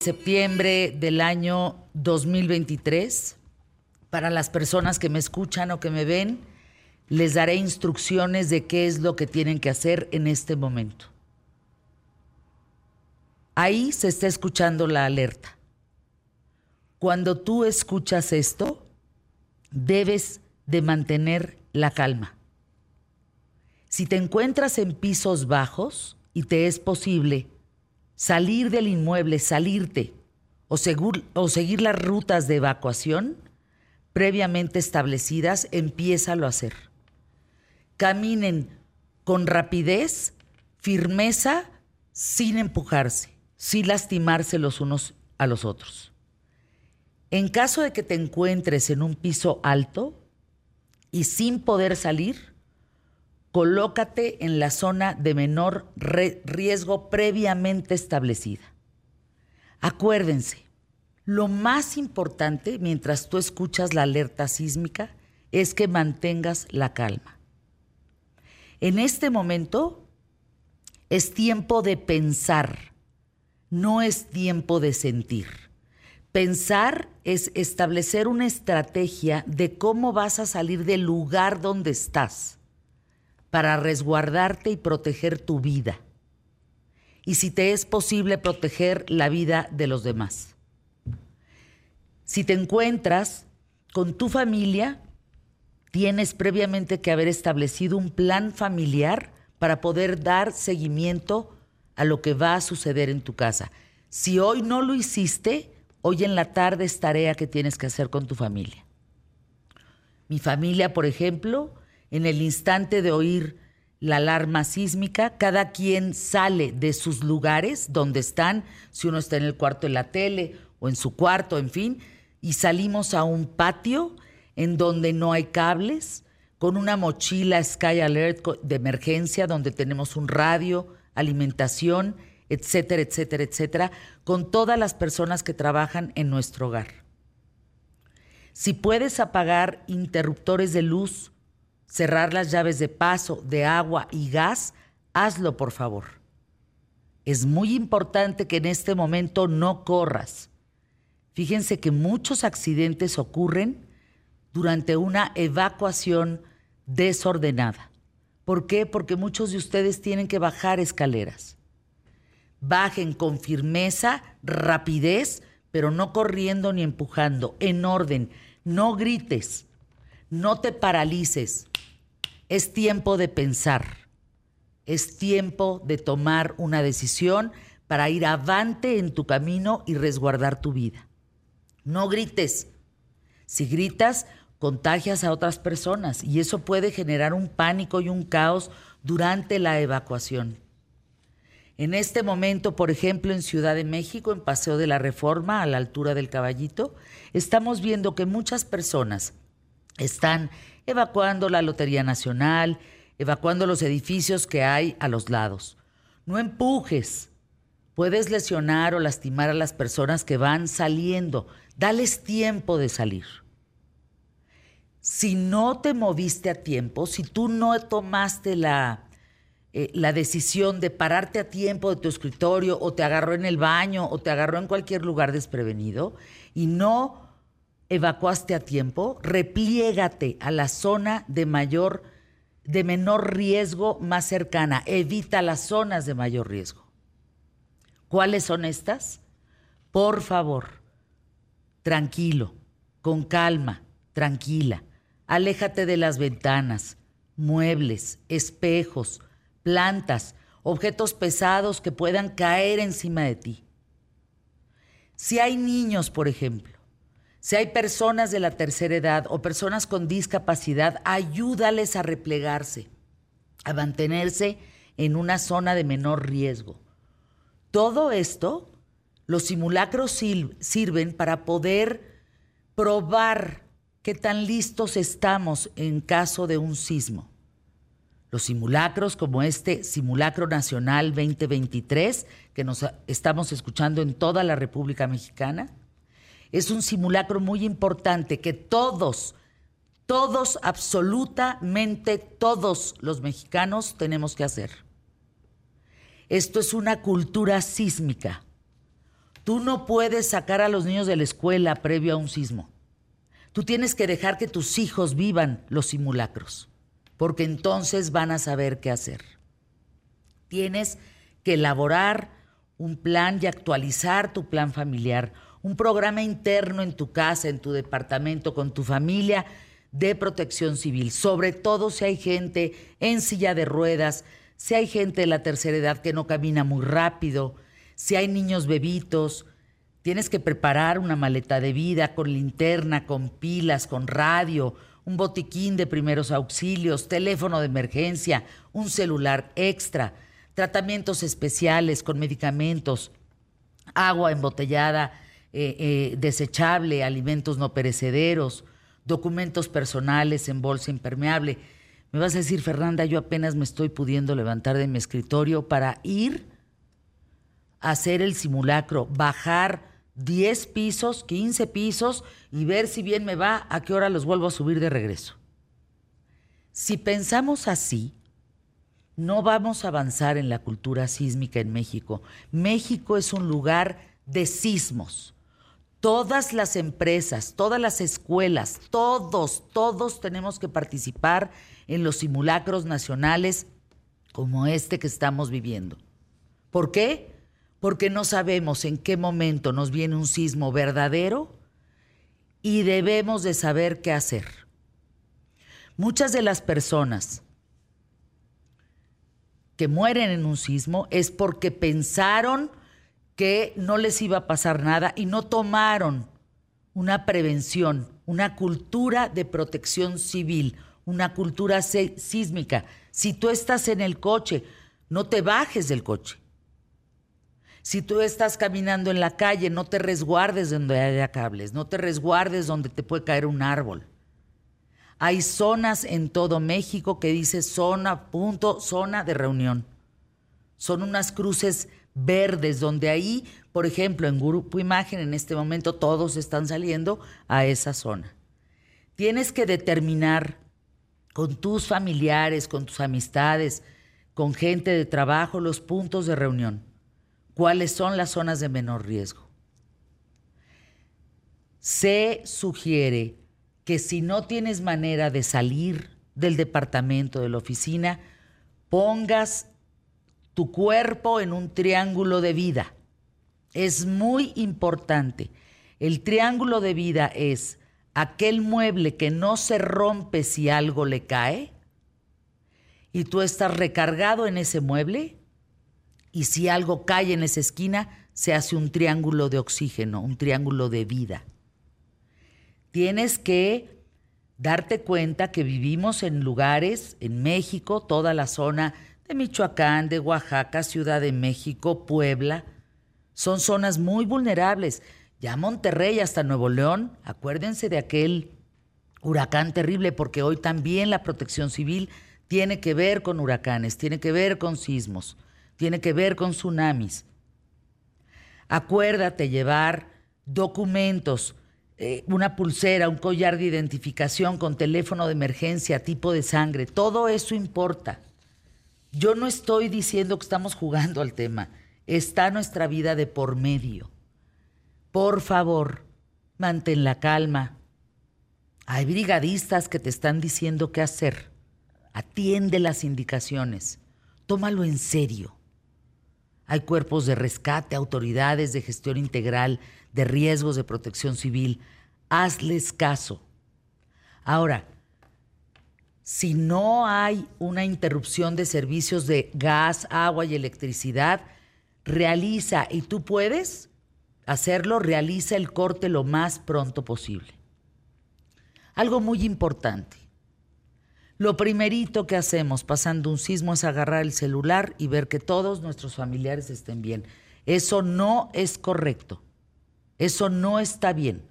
septiembre del año 2023. Para las personas que me escuchan o que me ven, les daré instrucciones de qué es lo que tienen que hacer en este momento. Ahí se está escuchando la alerta. Cuando tú escuchas esto, debes de mantener la calma. Si te encuentras en pisos bajos y te es posible salir del inmueble, salirte o, seguir las rutas de evacuación previamente establecidas, empiézalo a hacer. Caminen con rapidez, firmeza, sin empujarse, sin lastimarse los unos a los otros. En caso de que te encuentres en un piso alto y sin poder salir, colócate en la zona de menor riesgo previamente establecida. Acuérdense, lo más importante mientras tú escuchas la alerta sísmica es que mantengas la calma. En este momento es tiempo de pensar, no es tiempo de sentir. Pensar es establecer una estrategia de cómo vas a salir del lugar donde estás para resguardarte y proteger tu vida. Y si te es posible proteger la vida de los demás. Si te encuentras con tu familia, tienes previamente que haber establecido un plan familiar para poder dar seguimiento a lo que va a suceder en tu casa. Si hoy no lo hiciste, hoy en la tarde es tarea que tienes que hacer con tu familia. Mi familia, por ejemplo, en el instante de oír la alarma sísmica, cada quien sale de sus lugares donde están, si uno está en el cuarto de la tele o en su cuarto, en fin, y salimos a un patio en donde no hay cables, con una mochila Sky Alert de emergencia donde tenemos un radio, alimentación, etcétera, etcétera, etcétera, con todas las personas que trabajan en nuestro hogar. Si puedes apagar interruptores de luz, cerrar las llaves de paso de agua y gas, hazlo por favor. Es muy importante que en este momento no corras. Fíjense que muchos accidentes ocurren durante una evacuación desordenada. ¿Por qué? Porque muchos de ustedes tienen que bajar escaleras. Bajen con firmeza, rapidez, pero no corriendo ni empujando, en orden. No grites, no te paralices. Es tiempo de pensar. Es tiempo de tomar una decisión para ir avante en tu camino y resguardar tu vida. No grites. Si gritas, contagias a otras personas y eso puede generar un pánico y un caos durante la evacuación. En este momento, por ejemplo, en Ciudad de México, en Paseo de la Reforma, a la altura del Caballito, estamos viendo que muchas personas están evacuando la Lotería Nacional, evacuando los edificios que hay a los lados. No empujes. Puedes lesionar o lastimar a las personas que van saliendo. Dales tiempo de salir. Si no te moviste a tiempo, si tú no tomaste la, eh, la decisión de pararte a tiempo de tu escritorio o te agarró en el baño o te agarró en cualquier lugar desprevenido y no evacuaste a tiempo, repliégate a la zona de mayor de menor riesgo más cercana, evita las zonas de mayor riesgo. ¿Cuáles son estas? Por favor, tranquilo, con calma, tranquila. Aléjate de las ventanas, muebles, espejos, plantas, objetos pesados que puedan caer encima de ti. Si hay niños, por ejemplo, si hay personas de la tercera edad o personas con discapacidad, ayúdales a replegarse, a mantenerse en una zona de menor riesgo. Todo esto, los simulacros sirven para poder probar qué tan listos estamos en caso de un sismo. Los simulacros como este Simulacro Nacional 2023, que nos estamos escuchando en toda la República Mexicana, es un simulacro muy importante que todos, todos, absolutamente todos los mexicanos tenemos que hacer. Esto es una cultura sísmica. Tú no puedes sacar a los niños de la escuela previo a un sismo. Tú tienes que dejar que tus hijos vivan los simulacros, porque entonces van a saber qué hacer. Tienes que elaborar un plan y actualizar tu plan familiar, un programa interno en tu casa, en tu departamento, con tu familia de protección civil, sobre todo si hay gente en silla de ruedas, si hay gente de la tercera edad que no camina muy rápido, si hay niños bebitos, tienes que preparar una maleta de vida con linterna, con pilas, con radio, un botiquín de primeros auxilios, teléfono de emergencia, un celular extra, tratamientos especiales con medicamentos, agua embotellada, eh, eh, desechable, alimentos no perecederos, documentos personales en bolsa impermeable. Me vas a decir, Fernanda, yo apenas me estoy pudiendo levantar de mi escritorio para ir a hacer el simulacro, bajar 10 pisos, 15 pisos y ver si bien me va, a qué hora los vuelvo a subir de regreso. Si pensamos así, no vamos a avanzar en la cultura sísmica en México. México es un lugar de sismos. Todas las empresas, todas las escuelas, todos, todos tenemos que participar en los simulacros nacionales como este que estamos viviendo. ¿Por qué? Porque no sabemos en qué momento nos viene un sismo verdadero y debemos de saber qué hacer. Muchas de las personas que mueren en un sismo es porque pensaron que no les iba a pasar nada y no tomaron una prevención, una cultura de protección civil, una cultura sísmica. Si tú estás en el coche, no te bajes del coche. Si tú estás caminando en la calle, no te resguardes donde haya cables, no te resguardes donde te puede caer un árbol. Hay zonas en todo México que dice zona, punto, zona de reunión. Son unas cruces verdes, donde ahí, por ejemplo, en Grupo Imagen, en este momento todos están saliendo a esa zona. Tienes que determinar con tus familiares, con tus amistades, con gente de trabajo, los puntos de reunión. ¿Cuáles son las zonas de menor riesgo? Se sugiere que si no tienes manera de salir del departamento, de la oficina, pongas tu cuerpo en un triángulo de vida. Es muy importante. El triángulo de vida es aquel mueble que no se rompe si algo le cae y tú estás recargado en ese mueble y si algo cae en esa esquina se hace un triángulo de oxígeno, un triángulo de vida. Tienes que darte cuenta que vivimos en lugares, en México, toda la zona de Michoacán, de Oaxaca, Ciudad de México, Puebla. Son zonas muy vulnerables. Ya Monterrey hasta Nuevo León, acuérdense de aquel huracán terrible, porque hoy también la protección civil tiene que ver con huracanes, tiene que ver con sismos, tiene que ver con tsunamis. Acuérdate llevar documentos, eh, una pulsera, un collar de identificación con teléfono de emergencia, tipo de sangre, todo eso importa. Yo no estoy diciendo que estamos jugando al tema. Está nuestra vida de por medio. Por favor, mantén la calma. Hay brigadistas que te están diciendo qué hacer. Atiende las indicaciones. Tómalo en serio. Hay cuerpos de rescate, autoridades de gestión integral, de riesgos de protección civil. Hazles caso. Ahora, si no hay una interrupción de servicios de gas, agua y electricidad, realiza, y tú puedes hacerlo, realiza el corte lo más pronto posible. Algo muy importante. Lo primerito que hacemos pasando un sismo es agarrar el celular y ver que todos nuestros familiares estén bien. Eso no es correcto. Eso no está bien.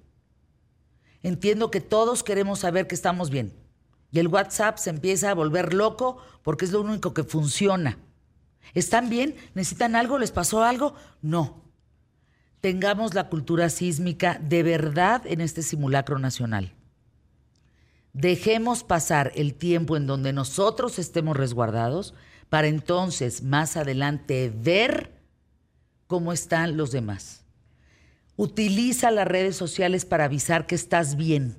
Entiendo que todos queremos saber que estamos bien y el WhatsApp se empieza a volver loco porque es lo único que funciona. ¿Están bien? ¿Necesitan algo? ¿Les pasó algo? No. Tengamos la cultura sísmica de verdad en este simulacro nacional. Dejemos pasar el tiempo en donde nosotros estemos resguardados para entonces más adelante ver cómo están los demás. Utiliza las redes sociales para avisar que estás bien,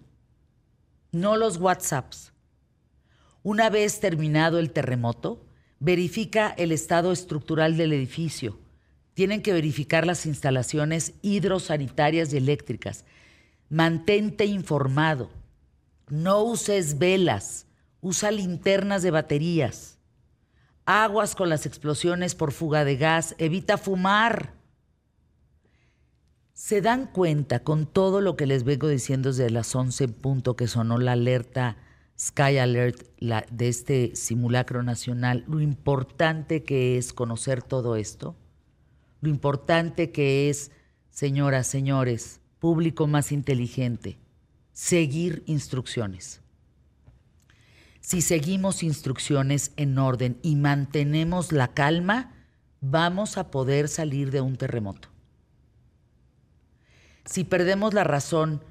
no los WhatsApps. Una vez terminado el terremoto, verifica el estado estructural del edificio. Tienen que verificar las instalaciones hidrosanitarias y eléctricas. Mantente informado. No uses velas, usa linternas de baterías. Aguas con las explosiones por fuga de gas, evita fumar. ¿Se dan cuenta con todo lo que les vengo diciendo desde las 11 en punto que sonó la alerta Sky Alert de este simulacro nacional, lo importante que es conocer todo esto? Lo importante que es, señoras, señores, público más inteligente, seguir instrucciones. Si seguimos instrucciones en orden y mantenemos la calma, vamos a poder salir de un terremoto si perdemos la razón,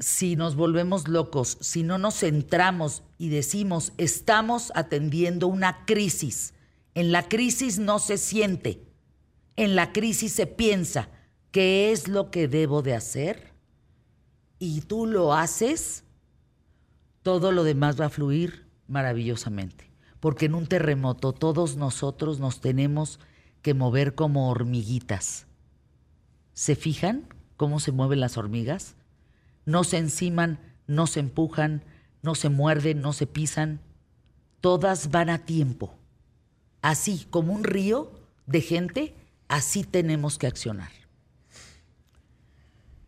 si nos volvemos locos, si no nos centramos y decimos, estamos atendiendo una crisis. En la crisis no se siente, en la crisis se piensa, ¿qué es lo que debo de hacer? Y tú lo haces, todo lo demás va a fluir maravillosamente. Porque en un terremoto todos nosotros nos tenemos que mover como hormiguitas. ¿Se fijan? cómo se mueven las hormigas. No se enciman, no se empujan, no se muerden, no se pisan. Todas van a tiempo. Así como un río de gente, así tenemos que accionar.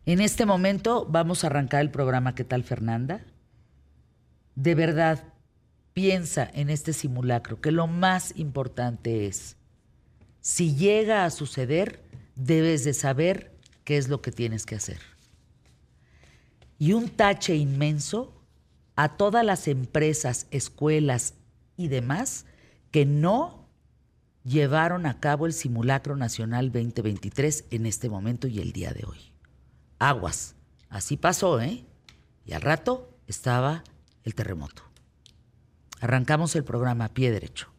En este momento vamos a arrancar el programa ¿Qué tal Fernanda? De verdad, piensa en este simulacro que lo más importante es, si llega a suceder, debes de saber qué es lo que tienes que hacer. Y un tache inmenso a todas las empresas, escuelas y demás que no llevaron a cabo el simulacro nacional 2023 en este momento y el día de hoy. Aguas, así pasó, ¿eh? Y al rato estaba el terremoto. Arrancamos el programa a pie derecho.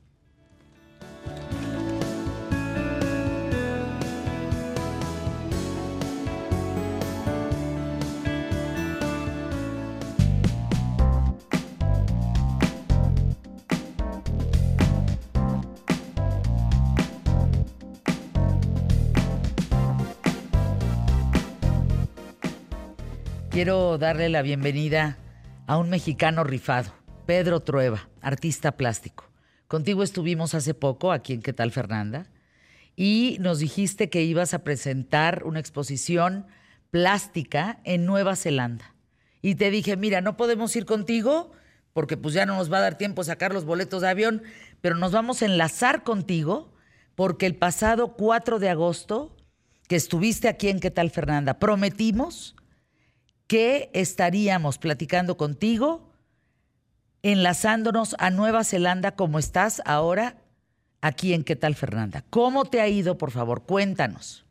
Quiero darle la bienvenida a un mexicano rifado, Pedro Trueba, artista plástico. Contigo estuvimos hace poco aquí en ¿Qué tal Fernanda? Y nos dijiste que ibas a presentar una exposición plástica en Nueva Zelanda. Y te dije, mira, no podemos ir contigo porque pues ya no nos va a dar tiempo sacar los boletos de avión, pero nos vamos a enlazar contigo porque el pasado 4 de agosto, que estuviste aquí en ¿Qué tal Fernanda? Prometimos que estaríamos platicando contigo, enlazándonos a Nueva Zelanda como estás ahora aquí en ¿Qué tal Fernanda? ¿Cómo te ha ido, por favor? Cuéntanos.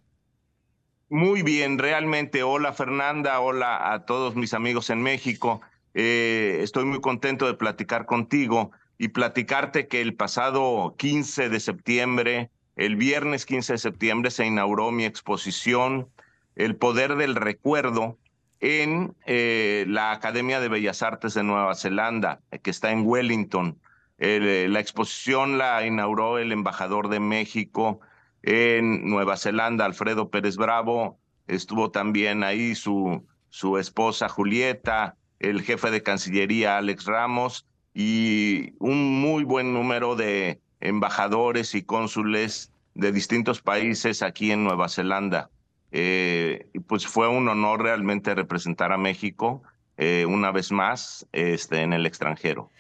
Muy bien, realmente. Hola Fernanda, hola a todos mis amigos en México. Eh, estoy muy contento de platicar contigo y platicarte que el pasado 15 de septiembre, el viernes 15 de septiembre, se inauguró mi exposición El Poder del Recuerdo, en eh, la Academia de Bellas Artes de Nueva Zelanda, que está en Wellington. Eh, la exposición la inauguró el embajador de México en Nueva Zelanda, Alfredo Pérez Bravo. Estuvo también ahí su, su esposa Julieta, el jefe de Cancillería Alex Ramos y un muy buen número de embajadores y cónsules de distintos países aquí en Nueva Zelanda. Eh, pues fue un honor realmente representar a México eh, una vez más este, en el extranjero.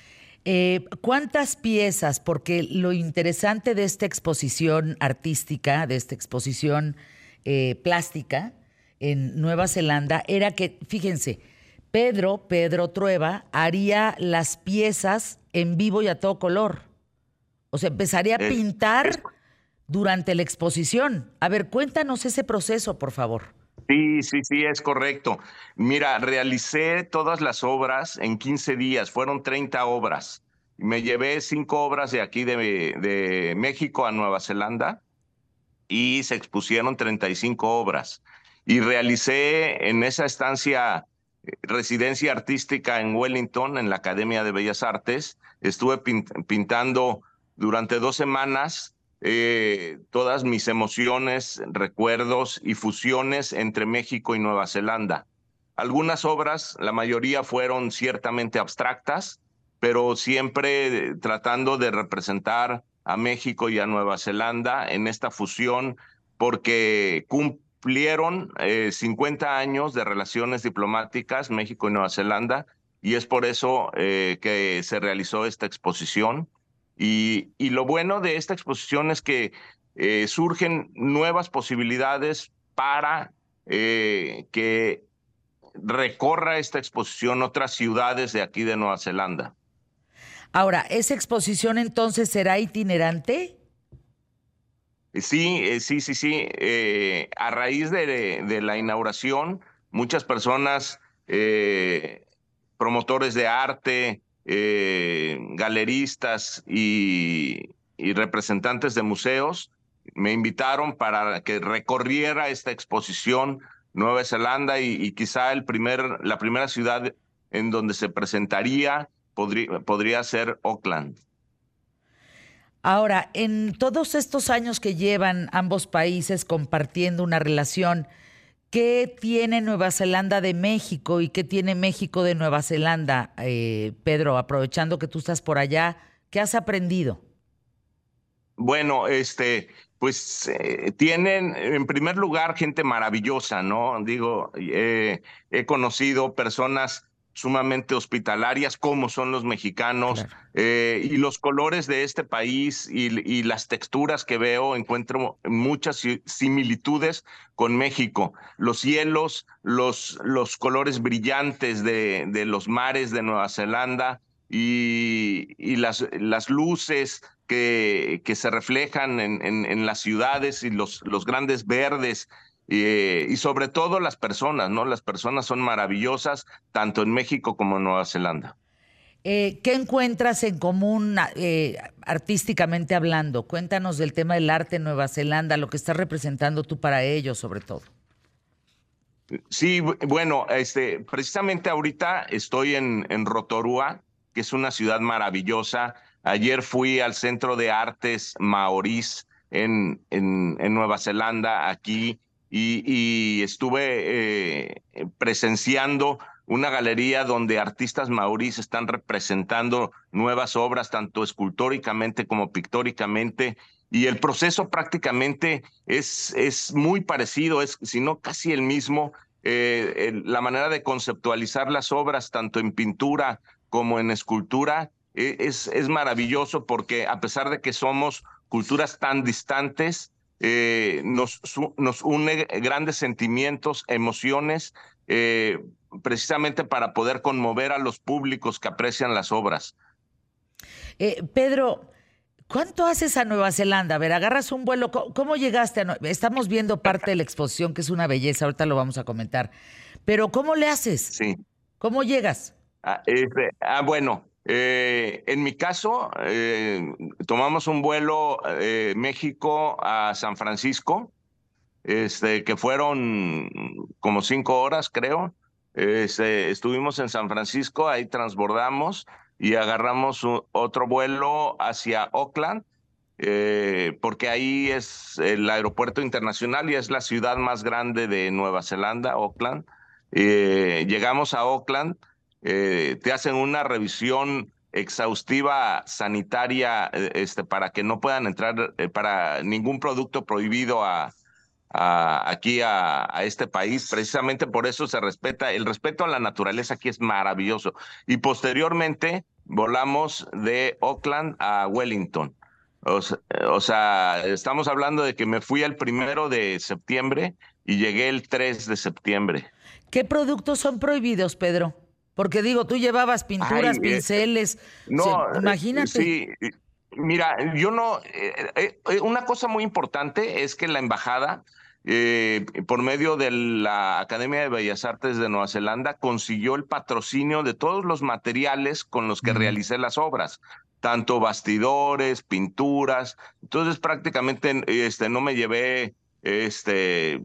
Eh, ¿Cuántas piezas? Porque lo interesante de esta exposición artística, de esta exposición plástica en Nueva Zelanda, era que, fíjense, Pedro, Pedro Trueba, haría las piezas en vivo y a todo color. O sea, empezaría a pintar durante la exposición. A ver, cuéntanos ese proceso, por favor. Sí, sí, sí, es correcto. Mira, realicé todas las obras en 15 días, fueron 30 obras. Me llevé cinco obras de aquí de, México a Nueva Zelanda y se expusieron 35 obras. y realicé en esa estancia eh, residencia artística en Wellington, en la Academia de Bellas Artes. Estuve pintando durante dos semanas eh, todas mis emociones, recuerdos y fusiones entre México y Nueva Zelanda. Algunas obras, la mayoría fueron ciertamente abstractas, pero siempre tratando de representar a México y a Nueva Zelanda en esta fusión, porque cumplieron 50 eh, años de relaciones diplomáticas México y Nueva Zelanda, y es por eso eh, que se realizó esta exposición. Y, y, lo bueno de esta exposición es que eh, surgen nuevas posibilidades para que recorra esta exposición otras ciudades de aquí de Nueva Zelanda. Ahora, ¿esa exposición entonces será itinerante? Sí, eh, sí, sí, sí. Eh, a raíz de, la inauguración, muchas personas, eh, promotores de arte, galeristas y, representantes de museos, me invitaron para que recorriera esta exposición Nueva Zelanda y, quizá el primer, la primera ciudad en donde se presentaría podría, podría ser Auckland. Ahora, en todos estos años que llevan ambos países compartiendo una relación, ¿qué tiene Nueva Zelanda de México y qué tiene México de Nueva Zelanda? Eh, Pedro, aprovechando que tú estás por allá, ¿qué has aprendido? Bueno, este, pues eh, tienen en primer lugar gente maravillosa, ¿no? Digo, eh, he conocido personas sumamente hospitalarias como son los mexicanos eh, y los colores de este país y, las texturas que veo encuentro muchas similitudes con México. Los cielos los los colores brillantes de, de los mares de Nueva Zelanda y, y las las luces que, que se reflejan en, en, las ciudades y los, los grandes verdes eh, y sobre todo las personas, ¿no? Las personas son maravillosas, tanto en México como en Nueva Zelanda. Eh, ¿Qué encuentras en común eh, artísticamente hablando? Cuéntanos del tema del arte en Nueva Zelanda, lo que estás representando tú para ellos, sobre todo. Sí, bueno, este, precisamente ahorita estoy en, en Rotorua, que es una ciudad maravillosa, Ayer fui al Centro de Artes Maorís en, en, Nueva Zelanda, aquí, y, estuve eh, presenciando una galería donde artistas maorís están representando nuevas obras, tanto escultóricamente como pictóricamente, y el proceso prácticamente es, es muy parecido, es si no casi el mismo. Eh, la manera de conceptualizar las obras, tanto en pintura como en escultura, e, es, es maravilloso porque a pesar de que somos culturas tan distantes, eh, nos, nos une grandes sentimientos, emociones, eh, precisamente para poder conmover a los públicos que aprecian las obras. Eh, Pedro, ¿cuánto haces a Nueva Zelanda? A ver, agarras un vuelo. ¿Cómo, llegaste a Estamos viendo parte de la exposición, que es una belleza, ahorita lo vamos a comentar. Pero ¿cómo le haces? Sí. ¿Cómo llegas? ah, este, ah bueno, eh, en mi caso, eh, tomamos un vuelo eh, México a San Francisco, este, que fueron como cinco horas, creo. Este, estuvimos en San Francisco, ahí transbordamos y agarramos otro vuelo hacia Oakland, porque ahí es el aeropuerto internacional y es la ciudad más grande de Nueva Zelanda, Oakland. llegamos a Auckland eh, te hacen una revisión exhaustiva sanitaria eh, este, para que no puedan entrar eh, para ningún producto prohibido aquí a, este país. Precisamente por eso se respeta, el respeto a la naturaleza aquí es maravilloso. Y posteriormente volamos de Auckland a Wellington. O sea, estamos hablando de que me fui el primero de septiembre y llegué el 3 de septiembre. ¿Qué productos son prohibidos, Pedro? Porque digo, tú llevabas pinturas, eh, pinceles. No, imagínate. Sí, mira, yo no. Eh, eh, una cosa muy importante es que la embajada, por medio de la Academia de Bellas Artes de Nueva Zelanda, consiguió el patrocinio de todos los materiales con los que realicé las obras tanto bastidores, pinturas. Entonces prácticamente este, no me llevé este,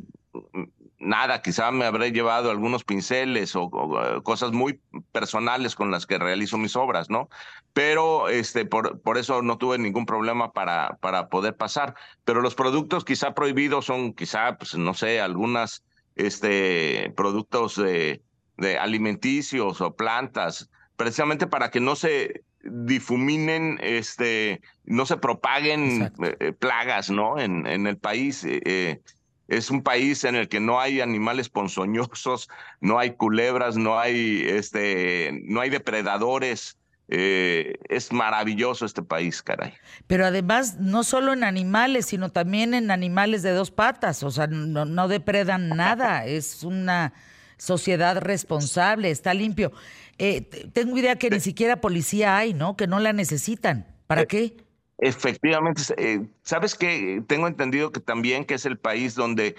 nada, quizá me habré llevado algunos pinceles o, eh, cosas muy personales con las que realizo mis obras, ¿no? Pero este, por, por eso no tuve ningún problema para, para poder pasar. Pero los productos quizá prohibidos son quizá, pues no sé, algunas este, productos de, de alimenticios o plantas, precisamente para que no se difuminen, este, no se propaguen eh, plagas, ¿no? En, en el país. Eh, es un país en el que no hay animales ponzoñosos, no hay culebras, no hay, este, no hay depredadores. Eh, es maravilloso este país, caray. Pero además, no solo en animales, sino también en animales de dos patas, o sea, no, depredan nada, es una sociedad responsable, está limpio. Eh, tengo idea que ni siquiera policía hay, ¿no? Que no la necesitan. ¿Para eh, qué? Efectivamente, eh, sabes que tengo entendido que también que es el país donde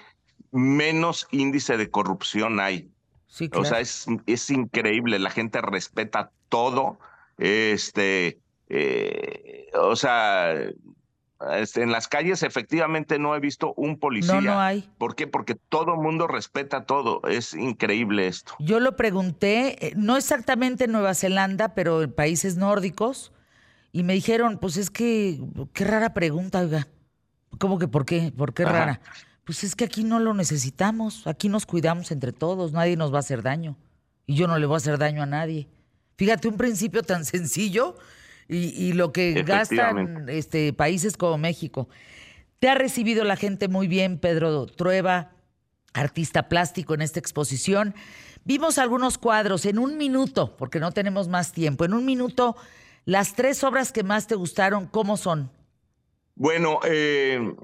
menos índice de corrupción hay. Sí, claro. O sea, es, es increíble, la gente respeta todo. Este, eh, o sea, este, en las calles efectivamente no he visto un policía. No, no hay. ¿Por qué? Porque todo el mundo respeta todo. Es increíble esto. Yo lo pregunté, eh, no exactamente en Nueva Zelanda, pero en países nórdicos y me dijeron, pues es que, qué rara pregunta, oiga. ¿Cómo que por qué? ¿Por qué rara? Pues es que aquí no lo necesitamos, aquí nos cuidamos entre todos, nadie nos va a hacer daño. Y yo no le voy a hacer daño a nadie. Fíjate, un principio tan sencillo y, lo que gastan este, países como México. Te ha recibido la gente muy bien, Pedro Trueba, artista plástico en esta exposición. Vimos algunos cuadros en un minuto, porque no tenemos más tiempo. En un minuto las tres obras que más te gustaron, ¿cómo son? Bueno, eh,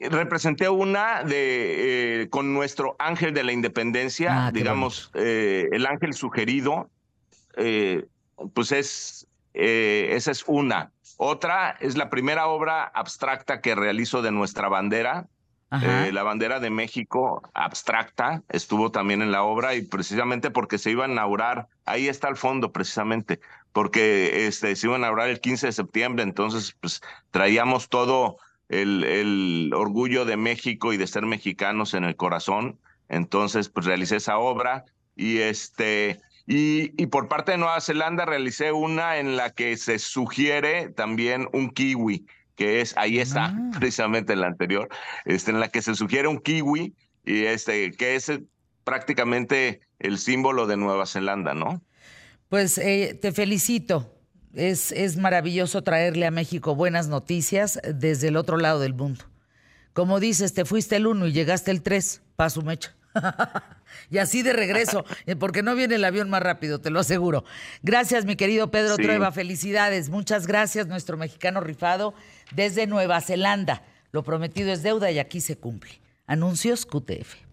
representé una de eh, con nuestro ángel de la independencia, ah, digamos, eh, el ángel sugerido, pues es, esa es una. Otra es la primera obra abstracta que realizo de nuestra bandera, la bandera de México abstracta estuvo también en la obra y precisamente porque se iba a inaugurar, ahí está al fondo precisamente, porque este, se iba a inaugurar el 15 de septiembre, entonces pues traíamos todo el, el, orgullo de México y de ser mexicanos en el corazón, entonces pues realicé esa obra y este... Y, y, por parte de Nueva Zelanda realicé una en la que se sugiere también un kiwi, que es, ahí está, ah. precisamente en la anterior, este, en la que se sugiere un kiwi, y este, que es prácticamente el símbolo de Nueva Zelanda, ¿no? Pues eh, te felicito. Es, es maravilloso traerle a México buenas noticias desde el otro lado del mundo. Como dices, te fuiste el uno y llegaste el tres, paso mecha. y así de regreso, eh, porque no viene el avión más rápido, te lo aseguro. Gracias, mi querido Pedro Trueba, felicidades. Muchas gracias, nuestro mexicano rifado desde Nueva Zelanda. Lo prometido es deuda y aquí se cumple. Anuncios QTF.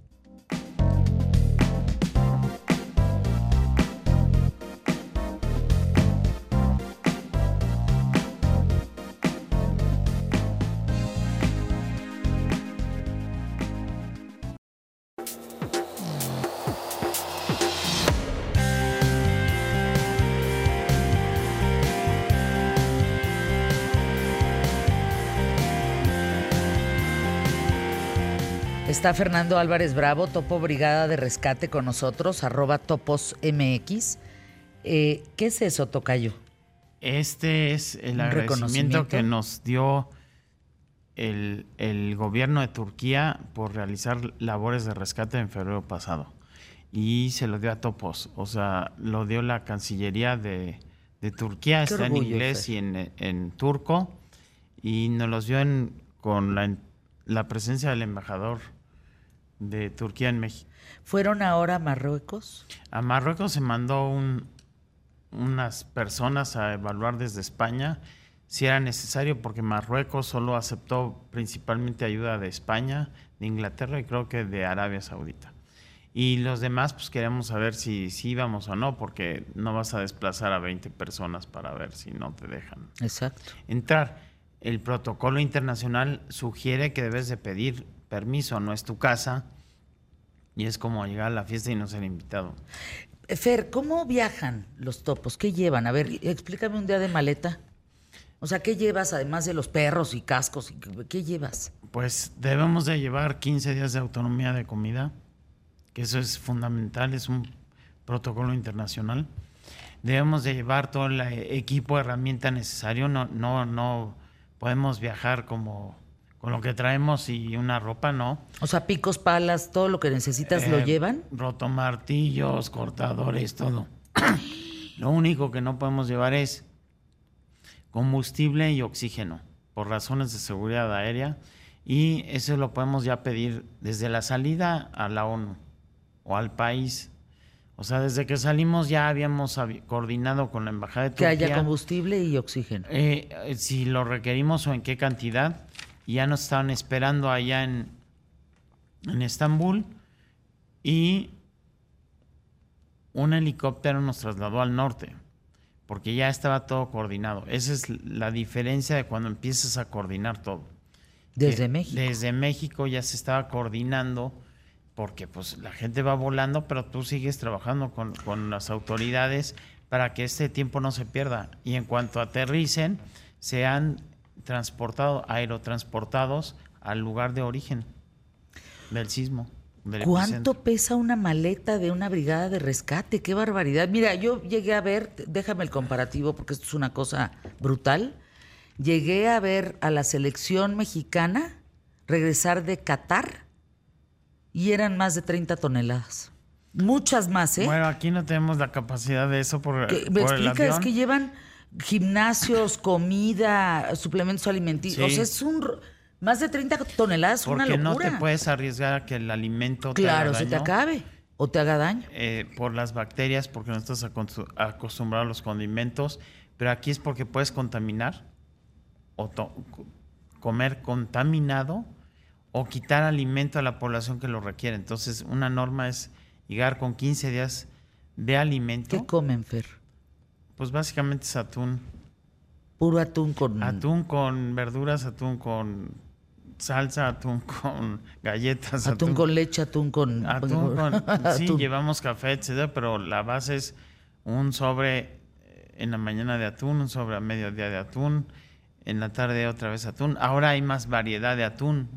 Está Fernando Álvarez Bravo, Topo Brigada de Rescate con nosotros, arroba topos MX. Eh, ¿Qué es eso, Tocayo? Este es el agradecimiento que nos dio el, el, gobierno de Turquía por realizar labores de rescate en febrero pasado. Y se lo dio a Topos, o sea, lo dio la Cancillería de, de Turquía, está en inglés y en, en, turco, y nos los dio en, con la, la presencia del embajador de Turquía en México. ¿Fueron ahora a Marruecos? A Marruecos se mandó un, unas personas a evaluar desde España si era necesario, porque Marruecos solo aceptó principalmente ayuda de España, de Inglaterra y creo que de Arabia Saudita. Y los demás, pues queremos saber si, si íbamos o no, porque no vas a desplazar a 20 personas para ver si no te dejan Exacto. entrar. El protocolo internacional sugiere que debes de pedir permiso, no es tu casa. Y es como llegar a la fiesta y no ser invitado. Fer, ¿cómo viajan los topos? ¿Qué llevan? A ver, explícame un día de maleta. O sea, ¿qué llevas además de los perros y cascos? ¿Qué llevas? Pues debemos de llevar 15 días de autonomía de comida. que eso es fundamental, es un protocolo internacional. Debemos de llevar todo el equipo de herramienta necesario, no, no, no podemos viajar como con lo que traemos y una ropa, no. O sea, picos, palas, todo lo que necesitas lo eh, llevan. Rotomartillos, cortadores, todo. lo único que no podemos llevar es combustible y oxígeno por razones de seguridad aérea y eso lo podemos ya pedir desde la salida a la ONU o al país. O sea, desde que salimos ya habíamos coordinado con la Embajada de Turquía. Que haya combustible y oxígeno. Eh, eh, si lo requerimos o en qué cantidad. Ya nos estaban esperando allá en, en Estambul y un helicóptero nos trasladó al norte porque ya estaba todo coordinado. Esa es la diferencia de cuando empiezas a coordinar todo. Desde México. Desde México ya se estaba coordinando porque pues la gente va volando, pero tú sigues trabajando con, con las autoridades para que este tiempo no se pierda. Y en cuanto aterricen, sean transportados, aerotransportados al lugar de origen del sismo. ¿Cuánto pesa una maleta de una brigada de rescate? ¡Qué barbaridad! Mira, yo llegué a ver, déjame el comparativo porque esto es una cosa brutal. Llegué a ver a la selección mexicana regresar de Qatar y eran más de 30 toneladas. Muchas más, ¿eh? Bueno, aquí no tenemos la capacidad de eso por, ¿Me explica? Es que llevan gimnasios, comida, suplementos alimenticios. O sea, es un más de 30 toneladas, Porque una locura. no te puedes arriesgar a que el alimento te claro, haga daño. se te acabe o te haga daño. Eh, por las bacterias, porque no estás acostumbrado a los condimentos, pero aquí es porque puedes contaminar o comer contaminado o quitar alimento a la población que lo requiere. Entonces, una norma es llegar con 15 días de alimento. ¿Qué comen, Fer? Pues básicamente es atún. Puro atún con... Atún con verduras, atún con salsa, atún con galletas. Atún, con leche, atún con... Atún con... sí, llevamos café, etcétera, pero la base es un sobre en la mañana de atún, un sobre a mediodía de atún, en la tarde otra vez atún. Ahora hay más variedad de atún.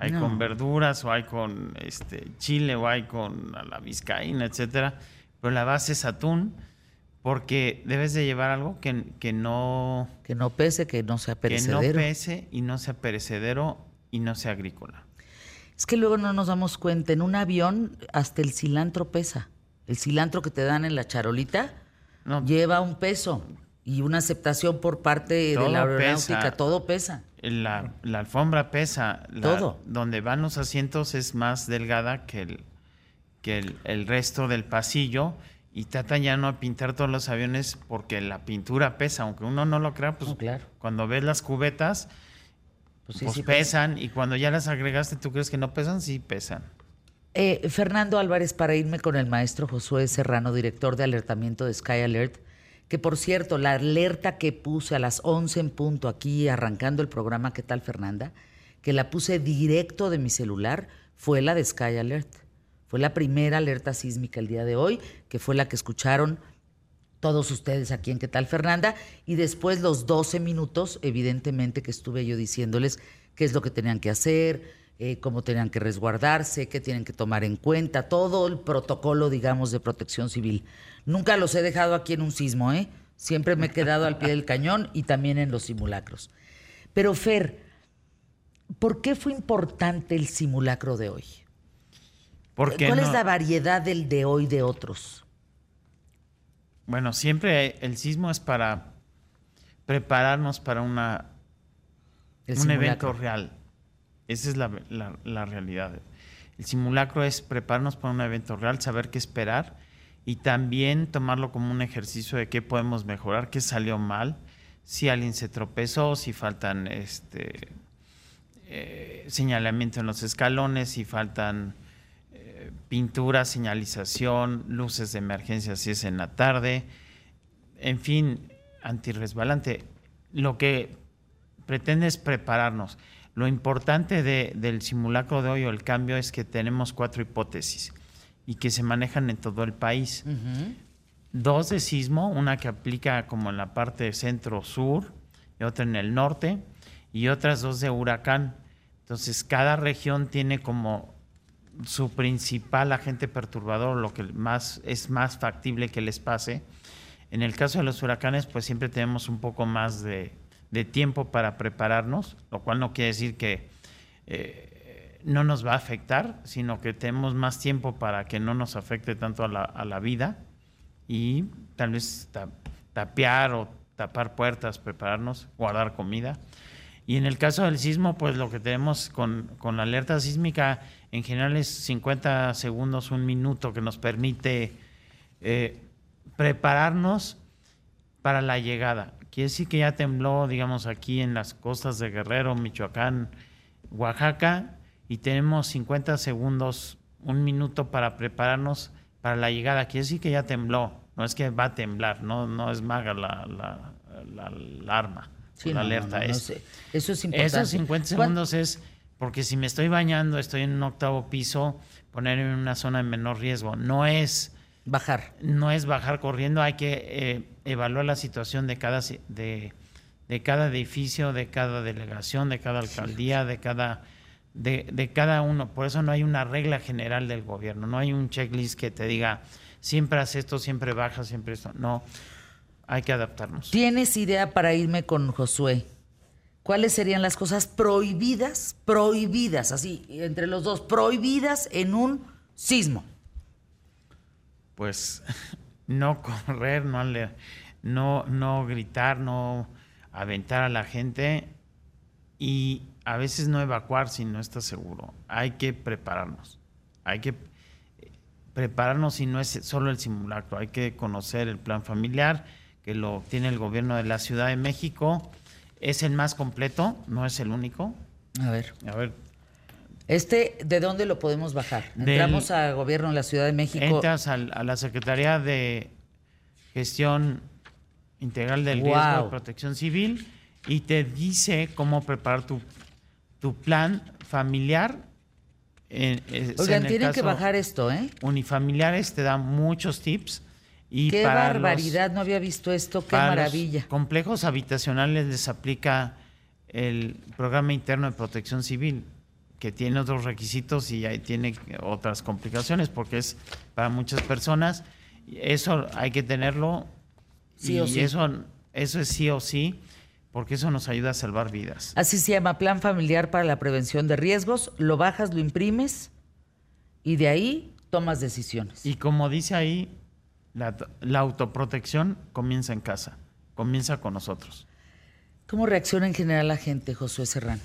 Hay con verduras o hay con este chile o hay con la vizcaína, etcétera. Pero la base es atún porque debes de llevar algo que, que, no... Que no pese, que no sea perecedero. Que no pese y no sea perecedero y no sea agrícola. Es que luego no nos damos cuenta, en un avión hasta el cilantro pesa. El cilantro que te dan en la charolita lleva un peso y una aceptación por parte de la aeronáutica, todo pesa. La, la alfombra pesa. todo. Donde van los asientos es más delgada que el, que el, el resto del pasillo y tratan ya no a pintar todos los aviones porque la pintura pesa, aunque uno no lo crea, pues cuando ves las cubetas, pues, pues pesan y cuando ya las agregaste, ¿tú crees que no pesan? Sí, pesan. Eh, Fernando Álvarez, para irme con el maestro Josué Serrano, director de alertamiento de Sky Alert, que por cierto, la alerta que puse a las 11 en punto aquí, arrancando el programa, ¿qué tal Fernanda? Que la puse directo de mi celular, fue la de Sky Alert. Fue la primera alerta sísmica el día de hoy, que fue la que escucharon todos ustedes aquí en ¿Qué tal Fernanda? Y después los 12 minutos, evidentemente, que estuve yo diciéndoles qué es lo que tenían que hacer, eh, cómo tenían que resguardarse, qué tienen que tomar en cuenta, todo el protocolo, digamos, de protección civil. Nunca los he dejado aquí en un sismo, ¿eh? Siempre me he quedado al pie del cañón y también en los simulacros. Pero Fer, ¿por qué fue importante el simulacro de hoy? ¿Cuál es la variedad del de hoy de otros? Bueno, siempre el sismo es para prepararnos para una, un evento real. Esa es la, la, realidad. El simulacro es prepararnos para un evento real, saber qué esperar y también tomarlo como un ejercicio de qué podemos mejorar, qué salió mal, si alguien se tropezó, si faltan este, eh, señalamiento en los escalones, si faltan pintura, señalización, luces de emergencia si es en la tarde, en fin, antirresbalante. Lo que pretende es prepararnos. Lo importante del simulacro de hoy o el cambio es que tenemos cuatro hipótesis y que se manejan en todo el país. Dos de sismo, una que aplica como en la parte centro-sur y otra en el norte, y otras dos de huracán. Entonces, cada región tiene como su principal agente perturbador, lo que más es más factible que les pase. En el caso de los huracanes, pues siempre tenemos un poco más de, tiempo para prepararnos, lo cual no quiere decir que eh, no nos va a afectar, sino que tenemos más tiempo para que no nos afecte tanto a la, vida y tal vez tapear o tapar puertas, prepararnos, guardar comida. Y en el caso del sismo, pues lo que tenemos con, la alerta sísmica en general es 50 segundos, un minuto que nos permite eh, prepararnos para la llegada. Quiere decir que ya tembló, digamos, aquí en las costas de Guerrero, Michoacán, Oaxaca, y tenemos 50 segundos, un minuto para prepararnos para la llegada. Quiere decir que ya tembló, no es que va a temblar, no, no es maga la, la, la alarma la alerta. es, Eso es importante. Esos 50 segundos es porque si me estoy bañando, estoy en un octavo piso, poner en una zona de menor riesgo. No es bajar. No es bajar corriendo, hay que eh, evaluar la situación de cada, de, de, cada edificio, de cada delegación, de cada alcaldía, de cada de, de, cada uno. Por eso no hay una regla general del gobierno, no hay un checklist que te diga siempre haz esto, siempre baja, siempre esto. No, hay que adaptarnos. ¿Tienes idea para irme con Josué? ¿Cuáles serían las cosas prohibidas, prohibidas, así, entre los dos, prohibidas en un sismo? Pues no correr, no, no, no gritar, no aventar a la gente y a veces no evacuar si no estás seguro. Hay que prepararnos. Hay que prepararnos y no es solo el simulacro. Hay que conocer el plan familiar que lo tiene el gobierno de la Ciudad de México. Es el más completo, no es el único. A ver. A ver. Este, ¿de dónde lo podemos bajar? Entramos al gobierno de la Ciudad de México. Entras a, la Secretaría de Gestión Integral del Riesgo de Protección Civil y te dice cómo preparar tu, tu plan familiar. Oigan, tienen que bajar esto, ¿eh? Unifamiliares te dan muchos tips qué barbaridad, no había visto esto, qué maravilla. complejos habitacionales les aplica el programa interno de protección civil, que tiene otros requisitos y ahí tiene otras complicaciones, porque es para muchas personas. Eso hay que tenerlo. Sí y o sí. Eso, eso es sí o sí, porque eso nos ayuda a salvar vidas. Así se llama Plan Familiar para la Prevención de Riesgos. Lo bajas, lo imprimes y de ahí tomas decisiones. Y como dice ahí, la, autoprotección comienza en casa, comienza con nosotros. ¿Cómo reacciona en general la gente, Josué Serrano?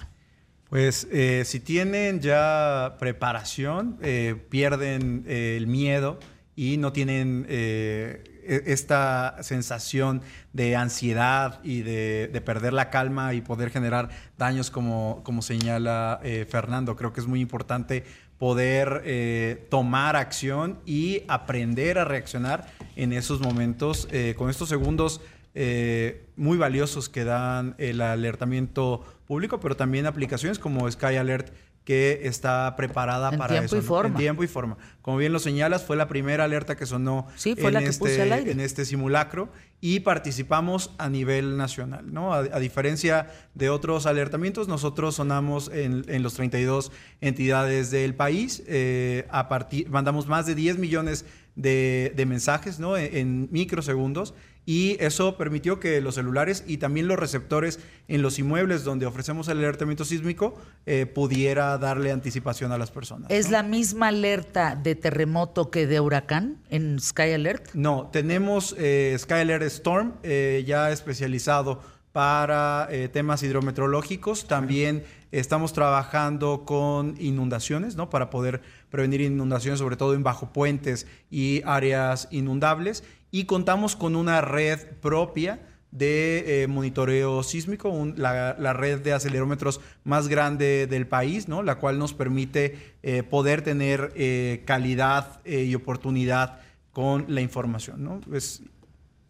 Pues eh, si tienen ya preparación, eh, pierden eh, el miedo y no tienen e, esta sensación de ansiedad y de, perder la calma y poder generar daños como, como señala Fernando. Creo que es muy importante poder eh, tomar acción y aprender a reaccionar en esos momentos eh, con estos segundos eh, muy valiosos que dan el alertamiento público, pero también aplicaciones como Sky Alert que está preparada para tiempo eso. Y forma. En tiempo y forma. Como bien lo señalas, fue la primera alerta que sonó en, este, en este simulacro y participamos a nivel nacional. ¿no? A, diferencia de otros alertamientos, nosotros sonamos en, los 32 entidades del país. Eh, a partir, mandamos más de 10 millones de, mensajes ¿no? en microsegundos y eso permitió que los celulares y también los receptores en los inmuebles donde ofrecemos el alertamiento sísmico eh, pudiera darle anticipación a las personas. ¿Es la misma alerta de terremoto que de huracán en Sky Alert? No, tenemos eh, Sky Alert Storm eh, ya especializado para temas hidrometeorológicos. También estamos trabajando con inundaciones, ¿no? Para poder prevenir inundaciones, sobre todo en bajo puentes y áreas inundables y contamos con una red propia de eh, monitoreo sísmico, la, red de acelerómetros más grande del país, ¿no? la cual nos permite eh, poder tener eh, calidad y oportunidad con la información. ¿no? Es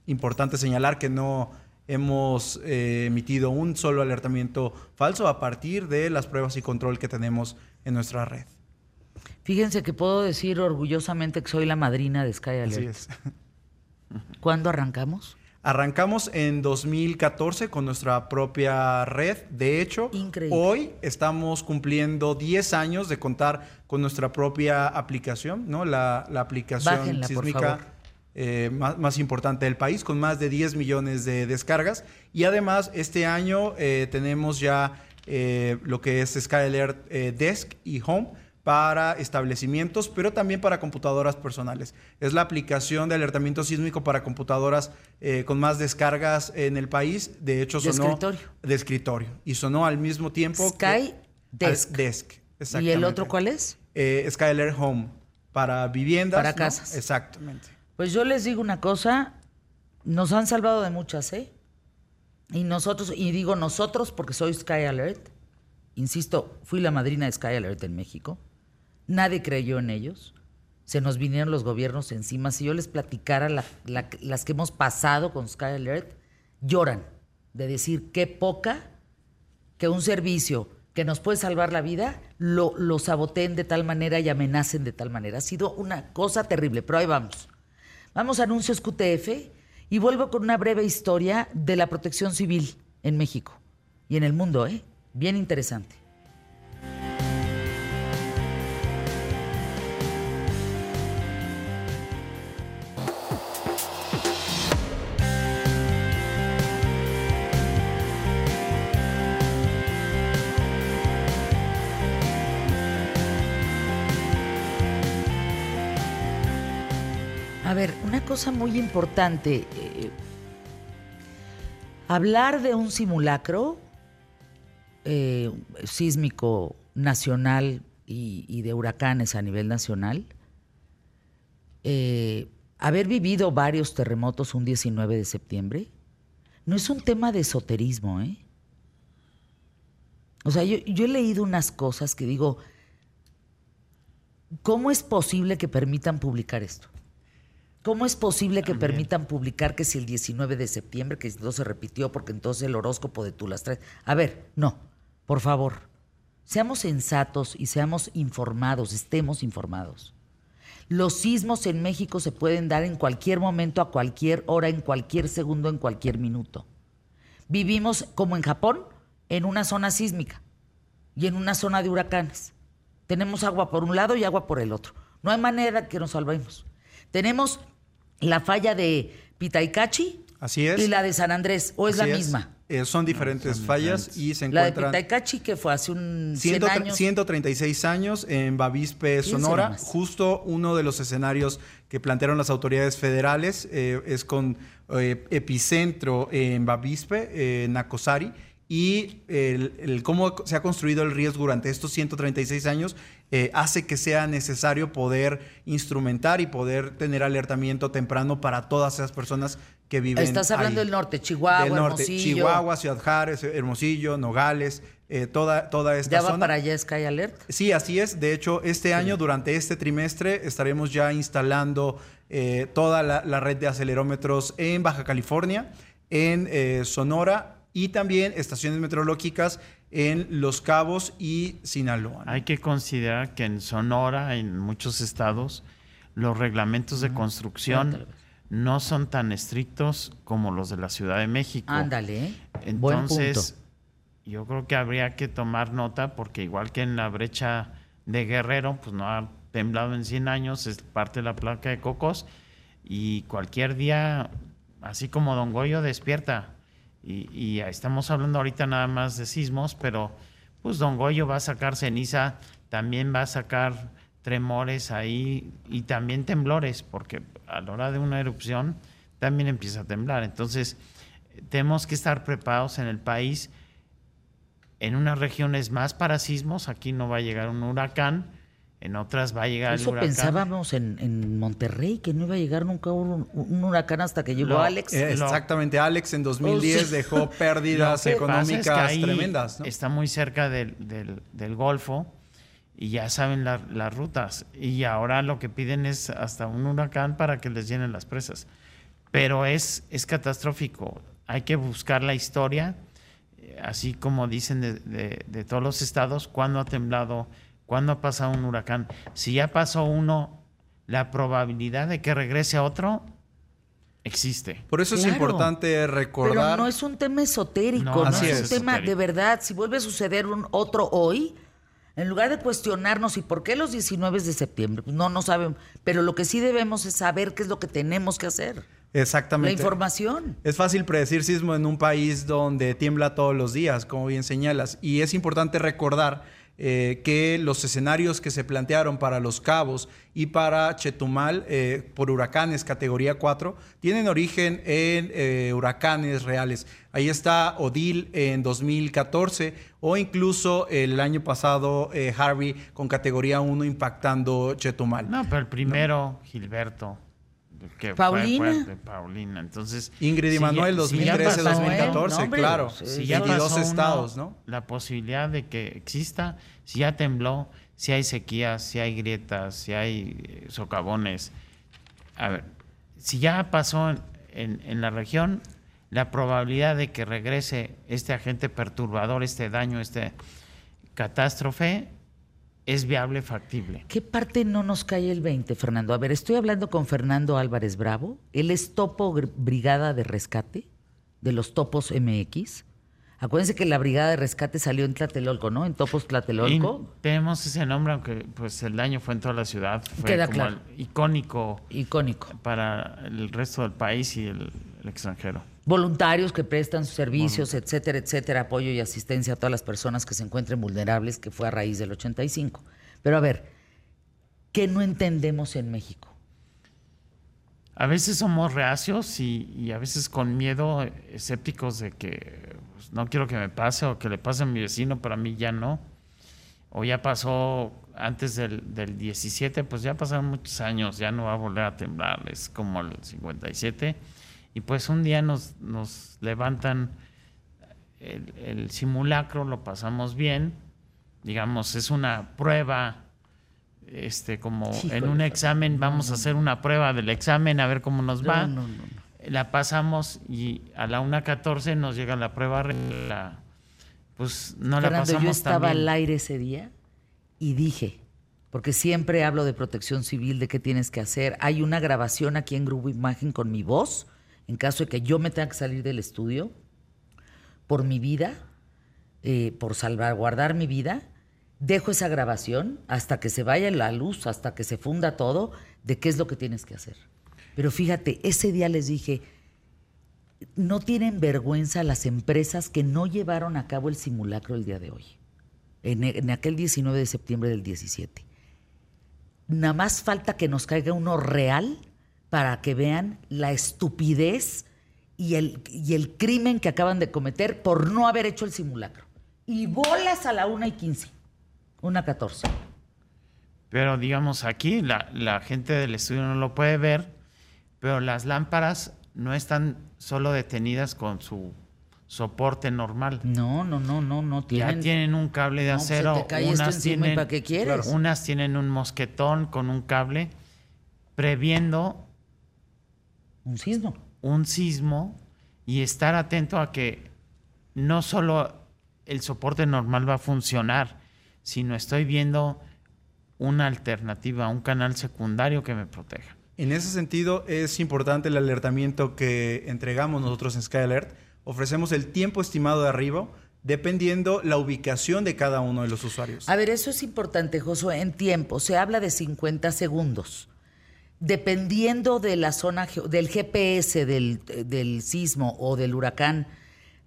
importante señalar que no hemos emitido un solo alertamiento falso a partir de las pruebas y control que tenemos en nuestra red. Fíjense que puedo decir orgullosamente que soy la madrina de Sky Alert. Así es. ¿Cuándo arrancamos? Arrancamos en 2014 con nuestra propia red. De hecho, hoy estamos cumpliendo 10 años de contar con nuestra propia aplicación, ¿no? La, aplicación sísmica eh, más, importante del país, con más de 10 millones de descargas. Y además, este año eh, tenemos ya eh, lo que es Skyalert Desk y Home para establecimientos, pero también para computadoras personales. Es la aplicación de alertamiento sísmico para computadoras eh, con más descargas en el país. De hecho, sonó... De escritorio. De escritorio. Y sonó al mismo tiempo... Sky Desk. Desk, ¿Y el otro cuál es? Eh, Skyler Home, para viviendas. Para casas. Exactamente. Pues yo les digo una cosa, nos han salvado de muchas, ¿eh? Y nosotros, y digo nosotros porque soy Sky Alert, insisto, fui la madrina de Sky Alert en México. Nadie creyó en ellos. Se nos vinieron los gobiernos encima. Si yo les platicara las que hemos pasado con Sky Alert, lloran de decir qué poca que un servicio que nos puede salvar la vida lo, lo saboteen de tal manera y amenacen de tal manera. Ha sido una cosa terrible, pero ahí vamos. Vamos a anuncios QTF y vuelvo con una breve historia de la protección civil en México y en el mundo, ¿eh? Bien interesante. Cosa muy importante. Eh, hablar de un simulacro eh, sísmico nacional y, de huracanes a nivel nacional, eh, haber vivido varios terremotos un 19 de septiembre, no es un tema de esoterismo, ¿eh? O sea, yo he leído unas cosas que digo, ¿cómo es posible que permitan publicar esto? ¿Cómo es posible que permitan publicar que si el 19 de septiembre, que no se repitió porque entonces el horóscopo de tú las traes? A ver, no, por favor, seamos sensatos y seamos informados, estemos informados. Los sismos en México se pueden dar en cualquier momento, a cualquier hora, en cualquier segundo, en cualquier minuto. Vivimos, como en Japón, en una zona sísmica y en una zona de huracanes. Tenemos agua por un lado y agua por el otro. No hay manera que nos salvemos. Tenemos la falla de Pitaicachi Así es. y la de San Andrés, o es la misma. Eh, son diferentes fallas y se encuentran. La de Pitaicachi, que fue hace un 100 años. 136 años en Bavispe, Sonora. Justo uno de los escenarios que plantearon las autoridades federales eh, es con eh, epicentro en Bavispe, en Nacosari y el, cómo se ha construido el riesgo durante estos 136 años eh, hace que sea necesario poder instrumentar y poder tener alertamiento temprano para todas esas personas que viven. Estás hablando del norte, Chihuahua, del norte, Hermosillo. Chihuahua, Ciudad Juárez, Hermosillo, Nogales, eh, toda, toda esta ¿Ya va para allá Sky Alert? Sí, así es. De hecho, este año, durante este trimestre, estaremos ya instalando eh, toda la, la, red de acelerómetros en Baja California, en Sonora y también estaciones meteorológicas en Los Cabos y Sinaloa. Hay que considerar que en Sonora, en muchos estados, los reglamentos de construcción no son tan estrictos como los de la Ciudad de México. Ándale. Entonces, yo creo que habría que tomar nota porque igual que en la brecha de Guerrero, pues no ha temblado en 100 años, es parte de la placa de Cocos y cualquier día, así como Don Goyo despierta, y, estamos hablando ahorita nada más de sismos, pero pues Don Goyo va a sacar ceniza, también va a sacar tremores ahí y también temblores, porque a la hora de una erupción también empieza a temblar. Entonces, tenemos que estar preparados en el país. En unas regiones más para sismos, aquí no va a llegar un huracán, en otras va a llegar Eso el huracán. pensábamos en, en, Monterrey, que no iba a llegar nunca un, huracán hasta que llegó Alex. Eh, exactamente, Alex en 2010 dejó pérdidas económicas tremendas. Está muy cerca del, del, Golfo y ya saben las rutas. Y ahora lo que piden es hasta un huracán para que les llenen las presas. Pero es, es catastrófico. Hay que buscar la historia, así como dicen de, de, de todos los estados, cuando ha temblado ¿Cuándo ha pasado un huracán? Si ya pasó uno, la probabilidad de que regrese a otro existe. Por eso es importante recordar. Pero no es un tema esotérico, no, es, un tema de verdad. Si vuelve a suceder un otro hoy, en lugar de cuestionarnos y por qué los 19 de septiembre, pues no, no sabemos. Pero lo que sí debemos es saber qué es lo que tenemos que hacer. Exactamente. La información. Es fácil predecir sismo en un país donde tiembla todos los días, como bien señalas. Y es importante recordar eh, que los escenarios que se plantearon para Los Cabos y para Chetumal eh, por huracanes categoría 4 tienen origen en eh, huracanes reales. Ahí está Odil en 2014 o incluso el año pasado Harvey con categoría 1 impactando Chetumal. No, pero el primero, Gilberto. Paulina. Paulina. Entonces, Ingrid y Manuel, 2013-2014, claro. Si ya dos estados, ¿no? La posibilidad de que exista, si ya tembló, si hay sequías, si hay grietas, si hay eh, socavones. A ver, si ya pasó en, en la región, la probabilidad de que regrese este agente perturbador, este daño, este catástrofe, es viable, factible. ¿Qué parte no nos cae el 20, Fernando? A ver, estoy hablando con Fernando Álvarez Bravo. Él es topo Brigada de Rescate de los Topos MX. Acuérdense que la Brigada de Rescate salió en Tlatelolco, ¿no? En Topos Tlatelolco. tenemos ese nombre, aunque pues el daño fue en toda la ciudad. Fue como icónico. Icónico. Para el resto del país y el extranjero voluntarios que prestan sus servicios, etcétera, etcétera, apoyo y asistencia a todas las personas que se encuentren vulnerables, que fue a raíz del 85. Pero a ver, ¿qué no entendemos en México? A veces somos reacios y, a veces con miedo, escépticos de que pues, no quiero que me pase o que le pase a mi vecino, pero a mí ya no. O ya pasó antes del, del 17, pues ya pasaron muchos años, ya no va a volver a temblar, es como el 57 y pues un día nos, nos levantan el, simulacro, lo pasamos bien, digamos, es una prueba, este, como en un examen, vamos a hacer una prueba del examen a ver cómo nos va. la pasamos y a la 1.14 nos llega la prueba, la, pues no la pasamos yo estaba al aire ese día y dije, porque siempre hablo de protección civil, de qué tienes que hacer. Hay una grabación aquí en Grupo Imagen con mi voz en caso de que yo me tenga que salir del estudio, por mi vida, eh, por salvaguardar mi vida, dejo esa grabación hasta que se vaya la luz, hasta que se funda todo, de qué es lo que tienes que hacer. Pero fíjate, ese día les dije, no tienen vergüenza las empresas que no llevaron a cabo el simulacro el día de hoy, en, en aquel 19 de septiembre del 17. Nada más falta que nos caiga uno real para que vean la estupidez y el, y el crimen que acaban de cometer por no haber hecho el simulacro. Y bolas a la 1 y 15, una 14. Pero digamos, aquí la, la gente del estudio no lo puede ver, pero las lámparas no están solo detenidas con su soporte normal. No, no, no, no, no tienen. Ya tienen un cable de acero. unas tienen, ¿para qué quieres? Unas tienen un mosquetón con un cable previendo un sismo. Un sismo y estar atento a que no solo el soporte normal va a funcionar, sino estoy viendo una alternativa, un canal secundario que me proteja. En ese sentido, es importante el alertamiento que entregamos nosotros en SkyAlert. Ofrecemos el tiempo estimado de arribo dependiendo la ubicación de cada uno de los usuarios. A ver, eso es importante, Josué, en tiempo. Se habla de 50 segundos dependiendo de la zona, del GPS del, sismo o del huracán,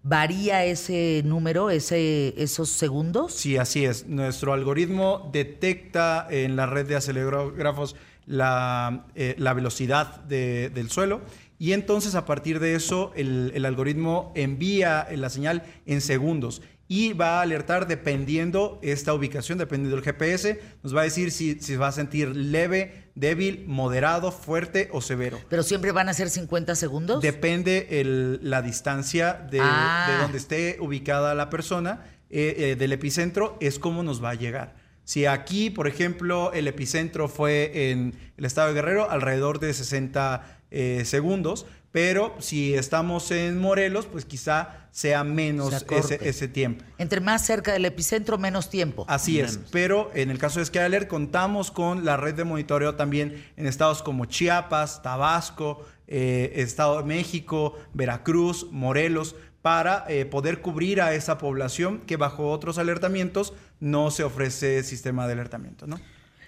¿varía ese número, ese, esos segundos? Sí, así es. Nuestro algoritmo detecta en la red de acelerógrafos la, eh, la velocidad del suelo y entonces a partir de eso el, el algoritmo envía la señal en segundos y va a alertar dependiendo esta ubicación, dependiendo del GPS, nos va a decir si, si va a sentir leve, débil, moderado, fuerte o severo. ¿Pero siempre van a ser 50 segundos? Depende la distancia de, ah. donde esté ubicada la persona, eh, eh, del epicentro, es como nos va a llegar. Si aquí, por ejemplo, el epicentro fue en el estado de Guerrero, alrededor de 60 eh, segundos, pero si estamos en Morelos, pues quizá sea menos ese, tiempo. Entre más cerca del epicentro, menos tiempo. Así es, pero en el caso de Sky Alert contamos con la red de monitoreo también en estados como Chiapas, Tabasco, eh, Estado de México, Veracruz, Morelos, para eh, poder cubrir a esa población que bajo otros alertamientos no se ofrece sistema de alertamiento. ¿no?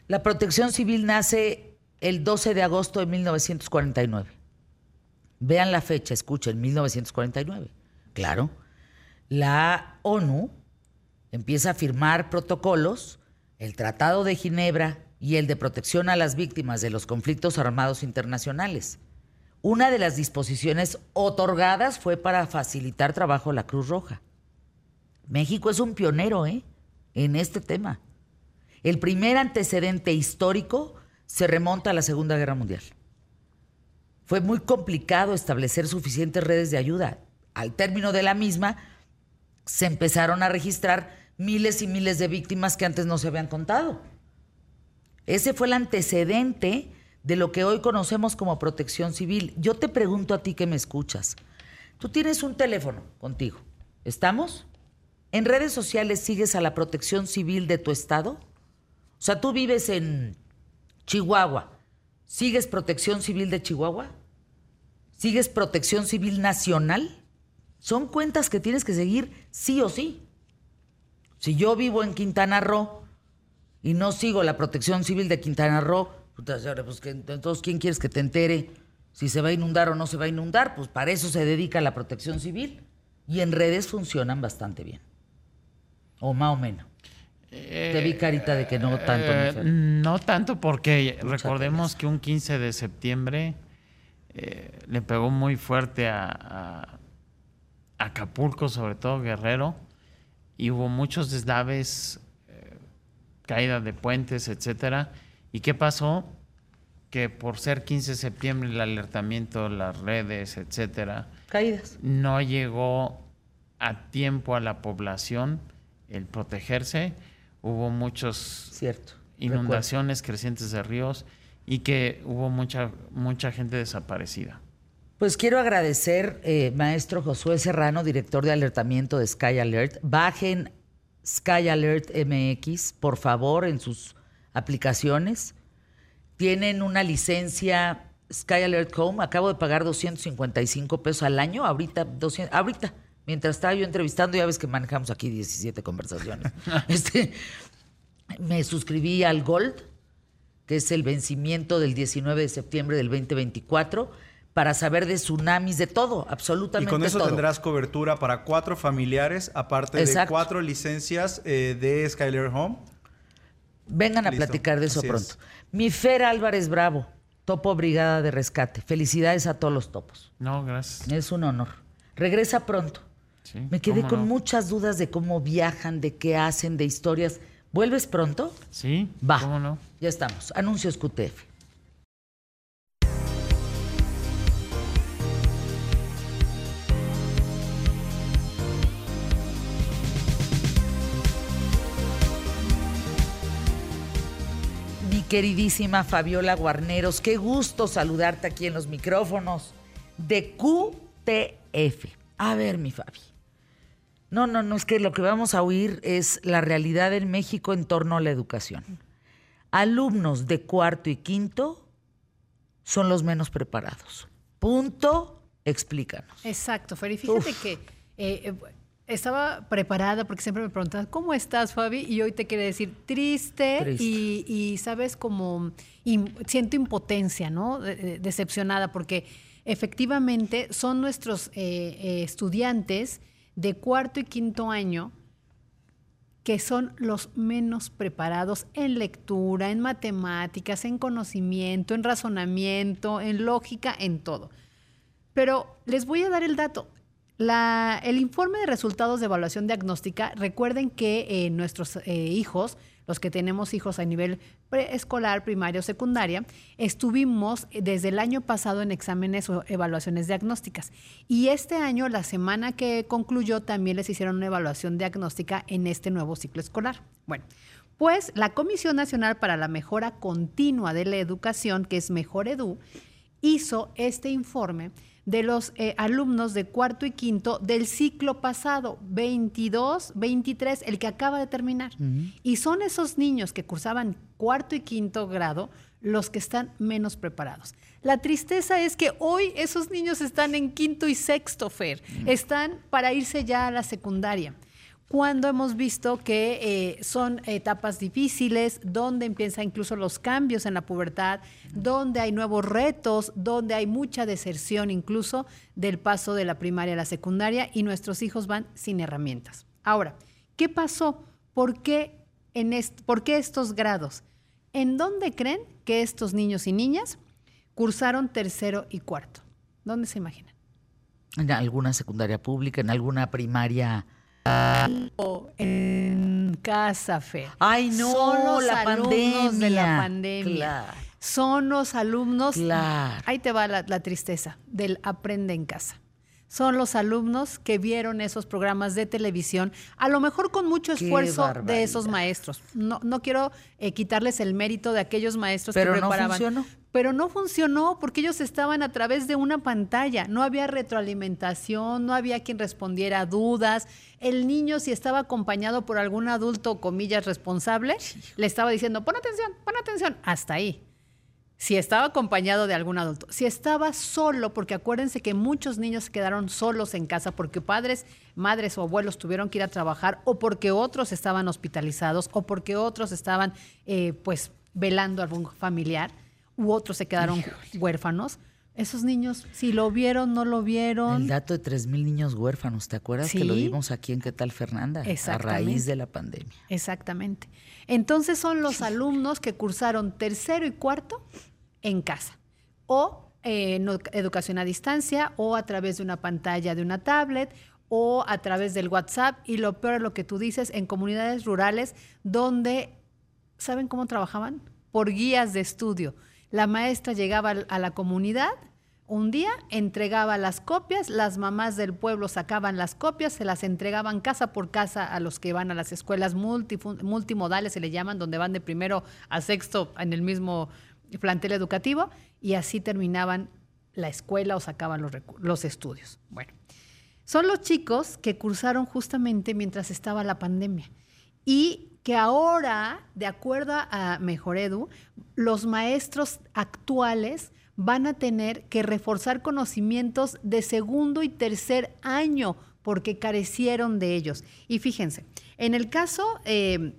La protección civil nace el 12 de agosto de 1949. Vean la fecha, escuchen, 1949. Claro. La ONU empieza a firmar protocolos, el Tratado de Ginebra y el de protección a las víctimas de los conflictos armados internacionales. Una de las disposiciones otorgadas fue para facilitar trabajo a la Cruz Roja. México es un pionero ¿eh? en este tema. El primer antecedente histórico se remonta a la Segunda Guerra Mundial. Fue muy complicado establecer suficientes redes de ayuda. Al término de la misma, se empezaron a registrar miles y miles de víctimas que antes no se habían contado. Ese fue el antecedente de lo que hoy conocemos como protección civil. Yo te pregunto a ti que me escuchas. Tú tienes un teléfono contigo. ¿Estamos? ¿En redes sociales sigues a la protección civil de tu estado? O sea, tú vives en Chihuahua. ¿Sigues protección civil de Chihuahua? ¿Sigues protección civil nacional? Son cuentas que tienes que seguir sí o sí. Si yo vivo en Quintana Roo y no sigo la protección civil de Quintana Roo, pues entonces, ¿quién quieres que te entere si se va a inundar o no se va a inundar? Pues para eso se dedica la protección civil. Y en redes funcionan bastante bien. O más o menos. te vi carita de que no tanto. Eh, no tanto porque recordemos que un 15 de septiembre eh, le pegó muy fuerte a, Acapulco, sobre todo Guerrero, y hubo muchos deslaves, eh, caídas de puentes, etcétera ¿Y qué pasó? Que por ser 15 de septiembre el alertamiento, las redes, etcétera, caídas, no llegó a tiempo a la población el protegerse. Hubo muchos Cierto, inundaciones crecientes de ríos y que hubo mucha mucha gente desaparecida. Pues quiero agradecer, eh, maestro Josué Serrano, director de alertamiento de Sky Alert. Bajen Sky Alert MX, por favor, en sus aplicaciones. Tienen una licencia Sky Alert Home. Acabo de pagar 255 pesos al año. Ahorita, 200, ahorita, mientras estaba yo entrevistando, ya ves que manejamos aquí 17 conversaciones. este, me suscribí al Gold, que es el vencimiento del 19 de septiembre del 2024 para saber de tsunamis, de todo, absolutamente todo. Y con eso tendrás cobertura para cuatro familiares, aparte de cuatro licencias eh, de Skyler Home. Vengan a platicar de eso pronto. Mi Fer Álvarez Bravo, Topo Brigada de Rescate. Felicidades a todos los topos. No, gracias. Es un honor. Regresa pronto. Me quedé con muchas dudas de cómo viajan, de qué hacen, de historias. ¿Vuelves pronto? Sí. Va. ¿Cómo no? Ya estamos. Anuncios QTF. queridísima Fabiola Guarneros. Qué gusto saludarte aquí en los micrófonos de QTF. A ver, mi Fabi. No, no, no, es que lo que vamos a oír es la realidad en México en torno a la educación. Alumnos de cuarto y quinto son los menos preparados. Punto, explícanos. Exacto, Feri. Fíjate que eh, eh, estaba preparada porque siempre me preguntan, ¿cómo estás, Fabi? Y hoy te quiere decir triste, Y, sabes, como siento impotencia, ¿no? decepcionada, porque efectivamente son nuestros eh, eh, estudiantes de cuarto y quinto año que son los menos preparados en lectura, en matemáticas, en conocimiento, en razonamiento, en lógica, en todo. Pero les voy a dar el dato el informe de resultados de evaluación diagnóstica, recuerden que eh, nuestros eh, hijos, los que tenemos hijos a nivel preescolar, primario, secundaria, estuvimos desde el año pasado en exámenes o evaluaciones diagnósticas. Y este año, la semana que concluyó, también les hicieron una evaluación diagnóstica en este nuevo ciclo escolar. Bueno, pues la Comisión Nacional para la Mejora Continua de la Educación, que es Mejor Edu, hizo este informe de los eh, alumnos de cuarto y quinto del ciclo pasado, 22, 23, el que acaba de terminar. Y son esos niños que cursaban cuarto y quinto grado los que están menos preparados. La tristeza es que hoy esos niños están en quinto y sexto, Fer, están para irse ya a la secundaria cuando hemos visto que eh, son etapas difíciles, donde empiezan incluso los cambios en la pubertad, donde hay nuevos retos, donde hay mucha deserción incluso del paso de la primaria a la secundaria y nuestros hijos van sin herramientas. Ahora, ¿qué pasó? ¿Por qué, en ¿por qué estos grados? ¿En dónde creen que estos niños y niñas cursaron tercero y cuarto? ¿Dónde se imaginan? En alguna secundaria pública, en alguna primaria en casa, Fe. Ay, no, Son los la alumnos pandemia. de la pandemia. Son los alumnos. Claro. Ahí te va la, la tristeza del aprende en casa. Son los alumnos que vieron esos programas de televisión, a lo mejor con mucho esfuerzo de esos maestros. No, no quiero eh, quitarles el mérito de aquellos maestros Pero que no preparaban. funcionó. Pero no funcionó porque ellos estaban a través de una pantalla. No había retroalimentación, no había quien respondiera a dudas. El niño, si estaba acompañado por algún adulto, comillas, responsable, le estaba diciendo, pon atención, pon atención. Hasta ahí. Si estaba acompañado de algún adulto. Si estaba solo, porque acuérdense que muchos niños quedaron solos en casa porque padres, madres o abuelos tuvieron que ir a trabajar o porque otros estaban hospitalizados o porque otros estaban eh, pues velando a algún familiar u otros se quedaron huérfanos. Esos niños, si lo vieron, no lo vieron. El dato de 3.000 niños huérfanos, ¿te acuerdas que lo vimos aquí en ¿Qué tal Fernanda? A raíz de la pandemia. Exactamente. Entonces son los alumnos que cursaron tercero y cuarto en casa o eh, en edu- educación a distancia o a través de una pantalla de una tablet o a través del WhatsApp y lo peor lo que tú dices en comunidades rurales donde ¿saben cómo trabajaban? Por guías de estudio. La maestra llegaba a la comunidad un día, entregaba las copias, las mamás del pueblo sacaban las copias, se las entregaban casa por casa a los que van a las escuelas multimodales, se le llaman, donde van de primero a sexto en el mismo plantel educativo, y así terminaban la escuela o sacaban los, los estudios. Bueno, son los chicos que cursaron justamente mientras estaba la pandemia y que ahora, de acuerdo a Mejoredu, los maestros actuales van a tener que reforzar conocimientos de segundo y tercer año porque carecieron de ellos. Y fíjense, en el caso... eh,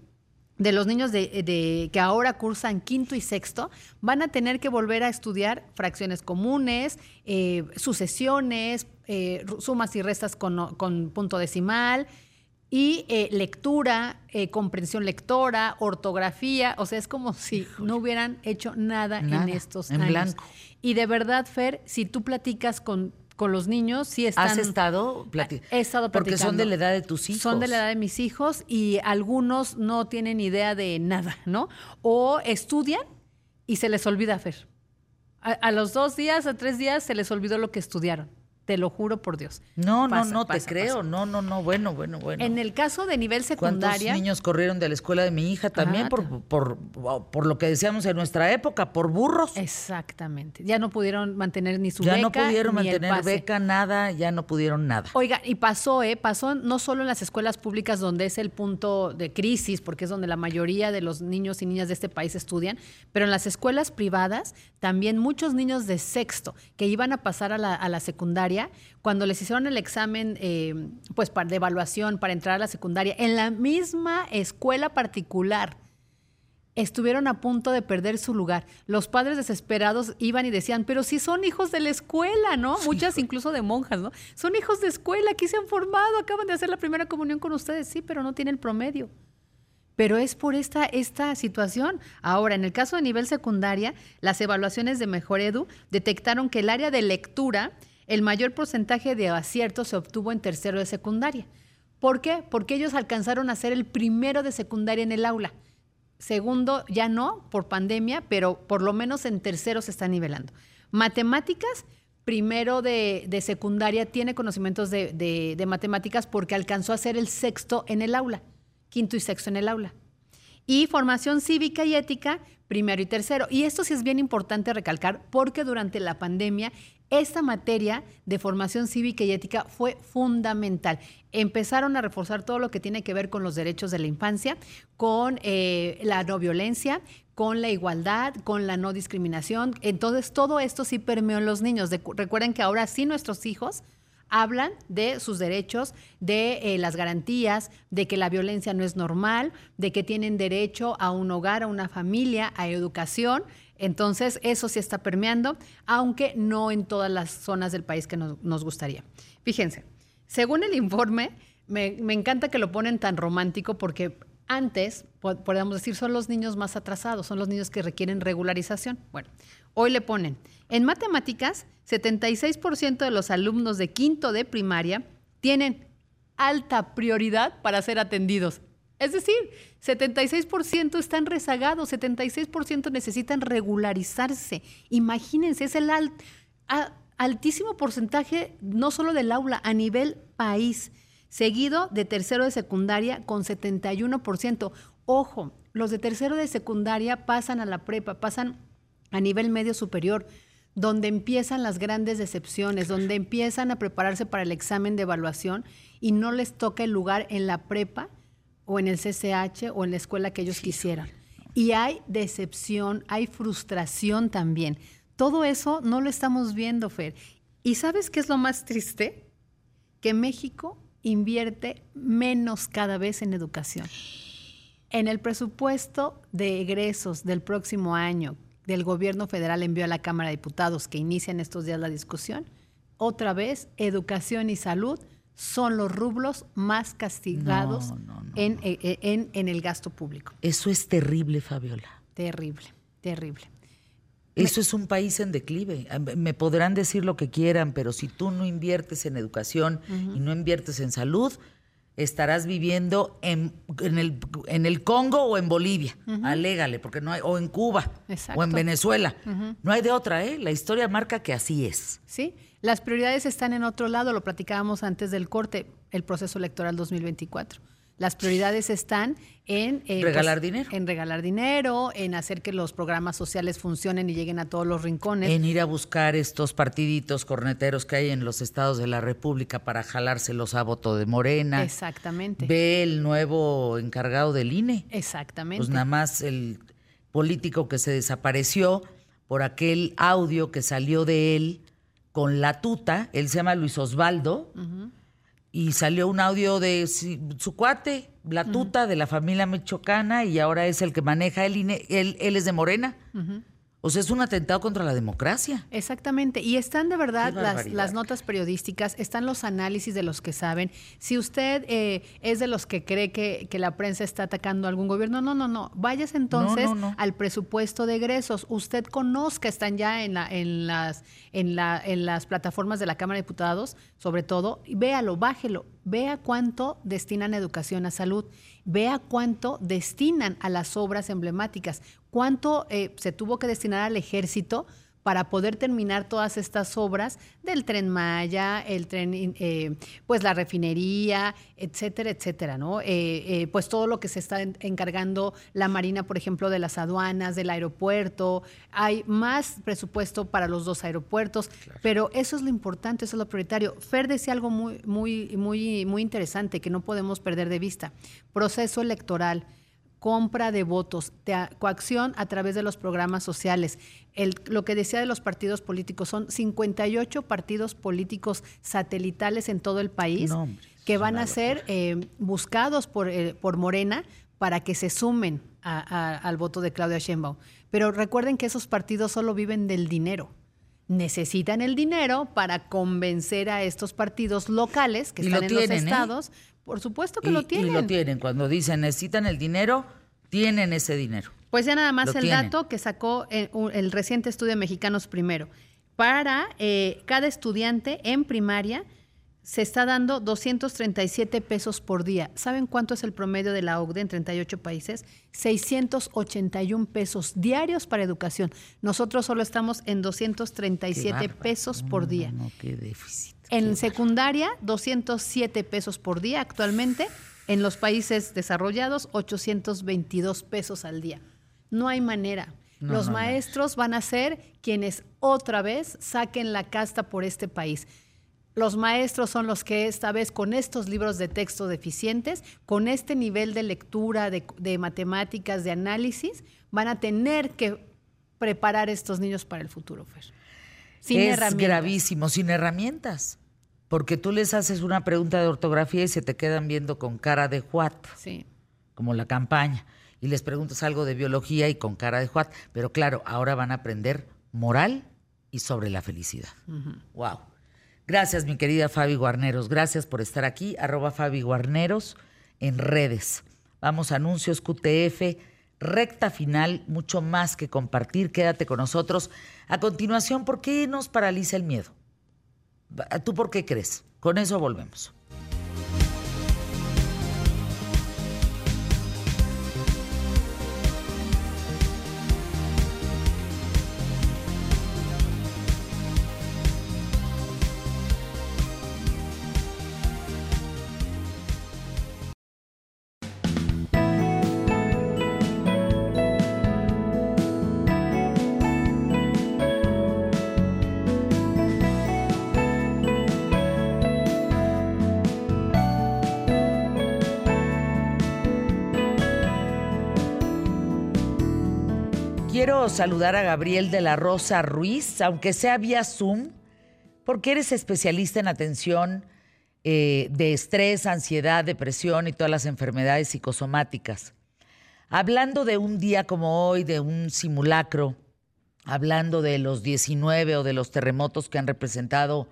de los niños de, que ahora cursan quinto y sexto, van a tener que volver a estudiar fracciones comunes, eh, sucesiones, eh, sumas y restas con punto decimal y eh, lectura, eh, comprensión lectora, ortografía. O sea, es como si no hubieran hecho nada, Nada, en estos en años. blanco. Y de verdad, Fer, si tú platicas con, con los niños, sí están... ¿Has estado? plati- He estado Porque son de platicando. la edad de tus hijos. Son de la edad de mis hijos y algunos no tienen idea de nada, ¿no? O estudian y se les olvida Fer. A, a los dos días, a tres días, se les olvidó lo que estudiaron. Te lo juro por Dios. No, no, Pasa, no te pasa, creo. No, no, no. Bueno, bueno, bueno. En el caso de nivel ¿Cuántos secundaria, niños corrieron de la escuela de mi hija también Ah, por, por, por lo que decíamos en nuestra época, por burros? exactamente, ya no pudieron mantener ni su ya beca no pudieron ni mantener beca, nada, ya no pudieron nada. Oiga, y pasó, ¿eh? Pasó no solo en las escuelas públicas donde es el punto de crisis, porque es donde la mayoría de los niños y niñas de este país estudian, pero en las escuelas privadas también muchos niños de sexto que iban a pasar a la, a la secundaria, cuando les hicieron el examen eh, pues de evaluación para entrar a la secundaria, en la misma escuela particular, estuvieron a punto de perder su lugar. Los padres desesperados iban y decían, pero si son hijos de la escuela, ¿no? Muchas incluso de monjas, ¿no? Son hijos de escuela, aquí se han formado, acaban de hacer la primera comunión con ustedes, sí, pero no tienen promedio. Pero es por esta, esta situación. Ahora, en el caso de nivel secundaria, las evaluaciones de Mejor Edu detectaron que el área de lectura, el mayor porcentaje de aciertos se obtuvo en tercero de secundaria. ¿Por qué? Porque ellos alcanzaron a ser el primero de secundaria en el aula. Segundo, ya no, por pandemia, pero por lo menos en tercero se está nivelando. Matemáticas, primero de, de secundaria tiene conocimientos de, de- de matemáticas porque alcanzó a ser el sexto en el aula, quinto y sexto en el aula. Y formación cívica y ética, primero y tercero. Y esto sí es bien importante recalcar porque durante la pandemia esta materia de formación cívica y ética fue fundamental. Empezaron a reforzar todo lo que tiene que ver con los derechos de la infancia, con eh, la no violencia, con la igualdad, con la no discriminación. Entonces, todo esto sí permeó en los niños. recuerden que ahora sí nuestros hijos hablan de sus derechos, de eh, las garantías, de que la violencia no es normal, de que tienen derecho a un hogar, a una familia, a educación. Entonces, eso sí está permeando, aunque no en todas las zonas del país que nos, gustaría. Fíjense, según el informe, me, me, encanta que lo ponen tan romántico porque antes, podemos decir, son los niños más atrasados, son los niños que requieren regularización. Bueno, hoy le ponen, en matemáticas, 76% de los alumnos de quinto de primaria tienen alta prioridad para ser atendidos. Es decir, 76% están rezagados, 76% necesitan regularizarse. Imagínense, es el altísimo porcentaje no solo del aula, a nivel país seguido de tercero de secundaria con 71%. Ojo, los de tercero de secundaria pasan a la prepa, pasan a nivel medio superior, donde empiezan las grandes decepciones, donde empiezan a prepararse para el examen de evaluación y no les toca el lugar en la prepa o en el CCH o en la escuela que ellos quisieran. Y hay decepción, hay frustración también. Todo eso no lo estamos viendo, Fer. ¿Y sabes qué es lo más triste? Que México invierte menos cada vez en educación. En el presupuesto de egresos del próximo año del gobierno federal envió a la Cámara de Diputados que inician estos días la discusión, otra vez educación y salud son los rublos más castigados en, eh, eh, en, en el gasto público. Eso es terrible, Fabiola. Terrible, terrible. Eso es un país en declive. Me podrán decir lo que quieran, pero si tú no inviertes en educación y no inviertes en salud, estarás viviendo en, el, en el Congo o en Bolivia. Alégale, porque no hay, o en Cuba o en Venezuela. No hay de otra, ¿eh? La historia marca que así es. Sí, las prioridades están en otro lado, lo platicábamos antes del corte, el proceso electoral 2024. Las prioridades están en eh, regalar pues, dinero. En regalar dinero, en hacer que los programas sociales funcionen y lleguen a todos los rincones. En ir a buscar estos partiditos corneteros que hay en los estados de la República para jalárselos a voto de Morena. Exactamente. Ve el nuevo encargado del INE. Exactamente. Pues nada más el político que se desapareció por aquel audio que salió de él con la tuta, él se llama Luis Osvaldo y salió un audio de su cuate, la tuta de la familia michoacana, y ahora es el que maneja el INE, él, él es de Morena. O sea, es un atentado contra la democracia. Exactamente. Y están de verdad las, notas periodísticas, están los análisis de los que saben. Si usted eh, es de los que cree que, la prensa está atacando a algún gobierno, no, no, no. Vayas entonces al presupuesto de egresos. Usted conozca, están ya en, la, en, las, en, la, en las plataformas de la Cámara de Diputados, sobre todo, véalo, bájelo, vea cuánto destinan a educación, a salud, vea cuánto destinan a las obras emblemáticas. Cuánto eh, se tuvo que destinar al ejército para poder terminar todas estas obras del tren Maya, el tren, eh, pues la refinería, etcétera, etcétera, ¿no? Eh, pues todo lo que se está encargando la Marina, por ejemplo, de las aduanas, del aeropuerto. Hay más presupuesto para los dos aeropuertos, pero eso es lo importante, eso es lo prioritario. Fer decía algo muy, muy, muy, muy interesante que no podemos perder de vista. Proceso electoral compra de votos, coacción a través de los programas sociales. lo que decía de los partidos políticos, son 58 partidos políticos satelitales en todo el país que van a ser eh, buscados por, eh, por Morena para que se sumen al voto de Claudia Sheinbaum. Pero recuerden que esos partidos solo viven del dinero necesitan el dinero para convencer a estos partidos locales que están en los ¿eh? Por supuesto que lo tienen. Y lo tienen. Cuando dicen necesitan el dinero, tienen ese dinero. Pues ya nada más el dato que sacó el, el, reciente estudio Mexicanos Primero. Para eh, cada estudiante en primaria se está dando 237 pesos por día. ¿Saben cuánto es el promedio de la OCDE en 38 países? 681 pesos diarios para educación. Nosotros solo estamos en 237 pesos por día. No, no, qué déficit. En secundaria, 207 pesos por día actualmente. En los países desarrollados, 822 pesos al día. No hay manera. los maestros van a ser quienes otra vez saquen la casta por este país. Los maestros son los que esta vez con estos libros de texto deficientes, con este nivel de lectura, de, matemáticas, de análisis, van a tener que preparar estos niños para el futuro, Fer. Sin es gravísimo, sin herramientas. Porque tú les haces una pregunta de ortografía y se te quedan viendo con cara de juat. Sí. Como la campaña. Y les preguntas algo de biología y con cara de juat. Pero claro, ahora van a aprender moral y sobre la felicidad. Wow. Gracias, mi querida Fabi Guarneros. Gracias por estar aquí. Arroba Fabi Guarneros en redes. Vamos anuncios QTF. Recta final, mucho más que compartir. Quédate con nosotros. A continuación, ¿por qué nos paraliza el miedo? ¿Tú por qué crees? Con eso volvemos. Quiero saludar a Gabriel de la Rosa Ruiz, aunque sea vía Zoom, porque eres especialista en atención eh, de estrés, ansiedad, depresión y todas las enfermedades psicosomáticas. Hablando de un día como hoy, de un simulacro, hablando de los 19 o de los terremotos que han representado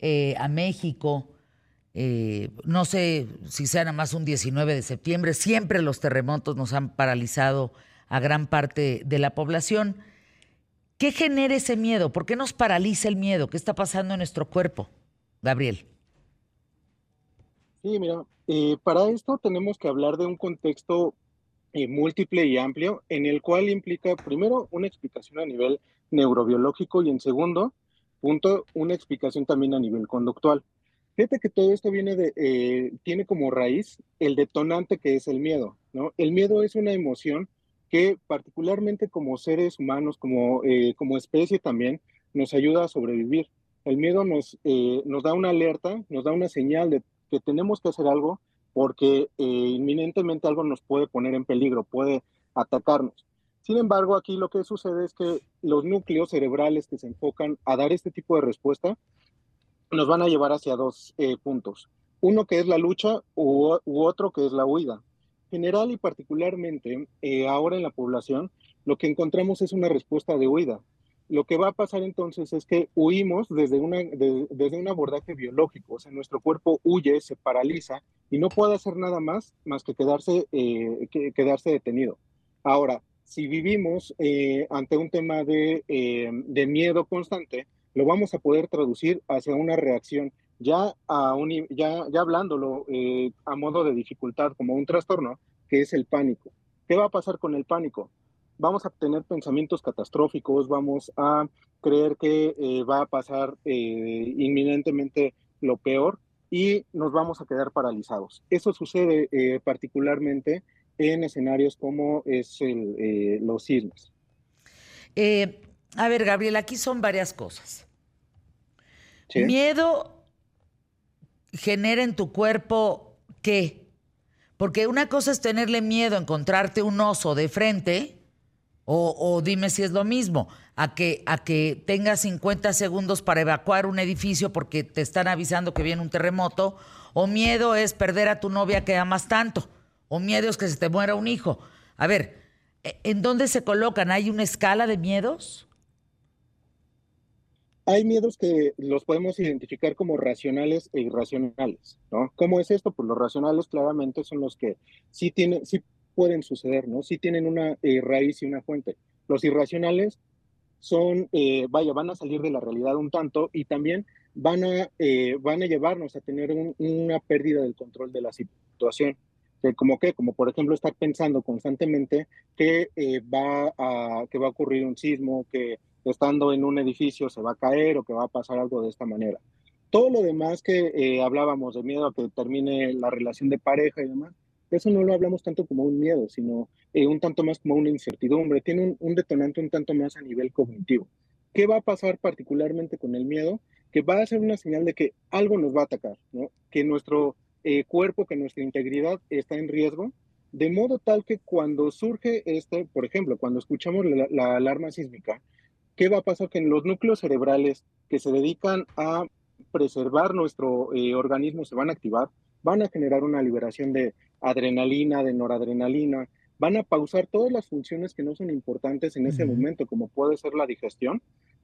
eh, a México, eh, no sé si sea nada más un 19 de septiembre, siempre los terremotos nos han paralizado a gran parte de la población. ¿Qué genera ese miedo? ¿Por qué nos paraliza el miedo? ¿Qué está pasando en nuestro cuerpo? Gabriel. Sí, mira, eh, para esto tenemos que hablar de un contexto eh, múltiple y amplio en el cual implica primero una explicación a nivel neurobiológico y en segundo punto una explicación también a nivel conductual. Fíjate que todo esto viene de, eh, tiene como raíz el detonante que es el miedo, ¿no? El miedo es una emoción que particularmente como seres humanos, como, eh, como especie también, nos ayuda a sobrevivir. El miedo nos, eh, nos da una alerta, nos da una señal de que tenemos que hacer algo porque eh, inminentemente algo nos puede poner en peligro, puede atacarnos. Sin embargo, aquí lo que sucede es que los núcleos cerebrales que se enfocan a dar este tipo de respuesta nos van a llevar hacia dos puntos. Uno que es la lucha u otro que es la huida general y particularmente eh, ahora en la población, lo que encontramos es una respuesta de huida. Lo que va a pasar entonces es que huimos desde, una, desde un abordaje biológico, o sea, nuestro cuerpo huye, se paraliza y no puede hacer nada más más que quedarse, eh, quedarse detenido. Ahora, si vivimos eh, ante un tema de, de miedo constante, lo vamos a poder traducir hacia una reacción ya, a un, ya, ya hablándolo eh, a modo de dificultad como un trastorno, que es el pánico. ¿Qué va a pasar con el pánico? Vamos a tener pensamientos catastróficos, vamos a creer que eh, va a pasar eh, inminentemente lo peor y nos vamos a quedar paralizados. Eso sucede particularmente en escenarios como es el, los sismos. a ver, Gabriel, aquí son varias cosas. Miedo genera en tu cuerpo qué? Porque una cosa es tenerle miedo a encontrarte un oso de frente, o, dime si es lo mismo, a que, a que tengas 50 segundos para evacuar un edificio porque te están avisando que viene un terremoto, o miedo es perder a tu novia que amas tanto, o miedo es que se te muera un hijo. A ver, ¿en dónde se colocan? ¿Hay una escala de miedos? Hay miedos que los podemos identificar como racionales e irracionales, ¿no? ¿Cómo es esto? Pues los racionales claramente son los que sí tienen, sí pueden suceder, ¿no? Sí tienen una eh, raíz y una fuente. Los irracionales son, eh, vaya, van a salir de la realidad un tanto y también van a, eh, van a llevarnos a tener una pérdida del control de la situación. como que, como por ejemplo estar pensando constantemente que va a, que va a ocurrir un sismo, que estando en un edificio se va a caer o que va a pasar algo de esta manera. Todo lo demás que eh, hablábamos de miedo a que termine la relación de pareja y demás, eso no lo hablamos tanto como un miedo, sino eh, un tanto más como una incertidumbre. Tiene un, detonante un tanto más a nivel cognitivo. ¿Qué va a pasar particularmente con el miedo? Que va a ser una señal de que algo nos va a atacar, ¿no? que nuestro eh, cuerpo, que nuestra integridad está en riesgo, de modo tal que cuando surge este, por ejemplo, cuando escuchamos la, alarma sísmica, ¿qué va a pasar? Que en los núcleos cerebrales que se dedican a preservar nuestro eh, organismo se van a activar, van a generar una liberación de adrenalina, de noradrenalina, van a pausar todas las funciones que no son importantes en ese momento, como puede ser la digestión,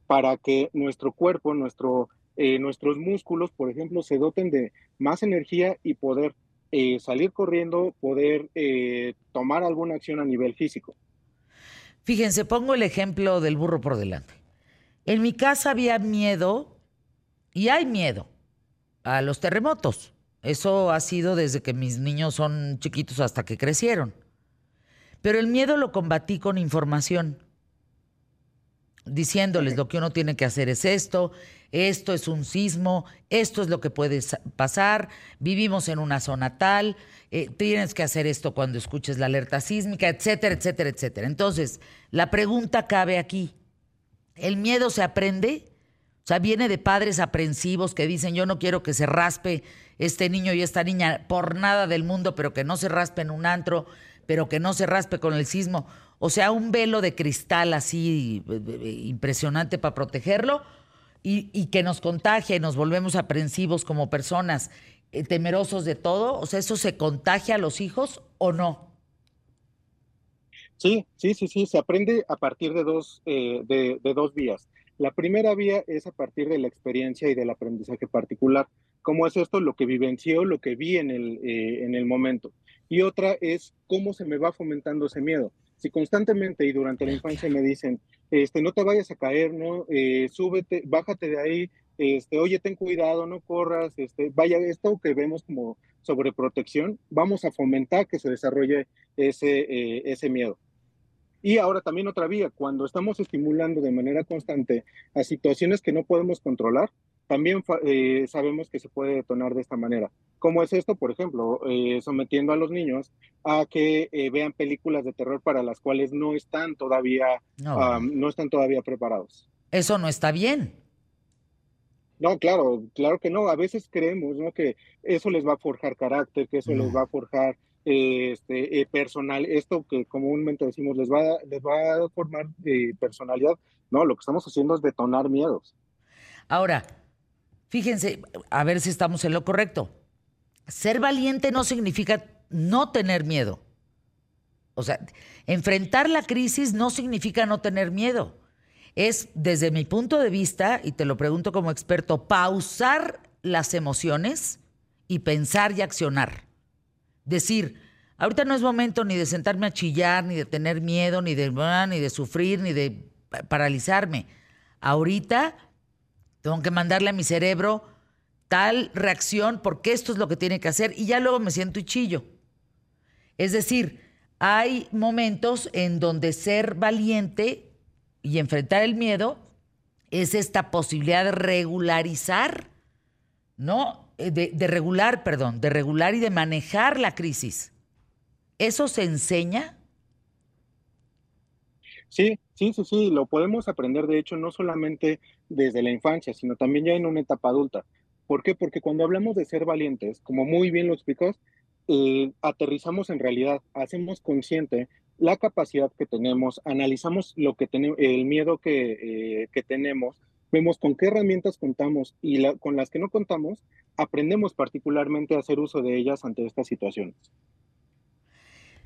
para que nuestro cuerpo, nuestro, eh, nuestros músculos, por ejemplo, se doten de más energía y poder eh, salir corriendo, poder eh, tomar alguna acción a nivel físico. Fíjense, pongo el ejemplo del burro por delante. En mi casa había miedo, y hay miedo, a los terremotos. Eso ha sido desde que mis niños son chiquitos hasta que crecieron. Pero el miedo lo combatí con información, diciéndoles lo que uno tiene que hacer es esto, esto es un sismo, esto es lo que puede pasar, vivimos en una zona tal, eh, tienes que hacer esto cuando escuches la alerta sísmica, etcétera, etcétera, etcétera. Entonces, la pregunta cabe aquí. ¿El miedo se aprende? O sea, viene de padres aprensivos que dicen, yo no quiero que se raspe este niño y esta niña por nada del mundo, pero que no se raspe en un antro, pero que no se raspe con el sismo. O sea, un velo de cristal así eh, eh, impresionante para protegerlo y, que nos contagia y nos volvemos aprensivos como personas, eh, temerosos de todo. O sea, ¿eso se contagia a los hijos o no? Sí, sí, sí, sí, se aprende a partir de dos, de dos vías. La primera vía es a partir de la experiencia y del aprendizaje particular cómo es esto, lo que vivenció, lo que vi en el, eh, en el momento. Y otra es cómo se me va fomentando ese miedo. Si constantemente y durante la infancia me dicen, este, no te vayas a caer, ¿no? Eh, súbete, bájate de ahí, este, oye, ten cuidado, no corras, este, vaya, esto que vemos como sobreprotección, vamos a fomentar que se desarrolle ese, eh, ese miedo. Y ahora también otra vía, cuando estamos estimulando de manera constante a situaciones que no podemos controlar, también eh, sabemos que se puede detonar de esta manera. ¿Cómo es esto? Por ejemplo, eh, sometiendo a los niños a que eh, vean películas de terror para las cuales no están todavía, no. están todavía preparados. Eso no está bien. No, claro, claro que no. A veces creemos ¿no? que eso les va a forjar carácter, que eso les va a forjar este, personal, esto que comúnmente decimos les va, les va a formar personalidad. No, lo que estamos haciendo es detonar miedos. Ahora, Fíjense, a ver si estamos en lo correcto. Ser valiente no significa no tener miedo. O sea, enfrentar la crisis no significa no tener miedo. Es, desde mi punto de vista, y te lo pregunto como experto, pausar las emociones y pensar y accionar. Decir, ahorita no es momento ni de sentarme a chillar, ni de tener miedo, ni de, ni de sufrir, ni de paralizarme. Ahorita tengo que mandarle a mi cerebro tal reacción porque esto es lo que tiene que hacer y ya luego me siento y chillo. Es decir, hay momentos en donde ser valiente y enfrentar el miedo es esta posibilidad de regularizar, ¿no? Eh, de, de, regular, perdón, de regular y de manejar la crisis. ¿Eso se enseña? Sí, sí, sí, sí, lo podemos aprender, de hecho, no solamente desde la infancia, sino también ya en una etapa adulta. ¿Por qué? Porque cuando hablamos de ser valientes, como muy bien lo explicas, eh, aterrizamos en realidad, hacemos consciente la capacidad que tenemos, analizamos lo que tenemos, el miedo que, eh, que, tenemos, vemos con qué herramientas contamos y con las que no contamos, aprendemos particularmente a hacer uso de ellas ante estas situaciones.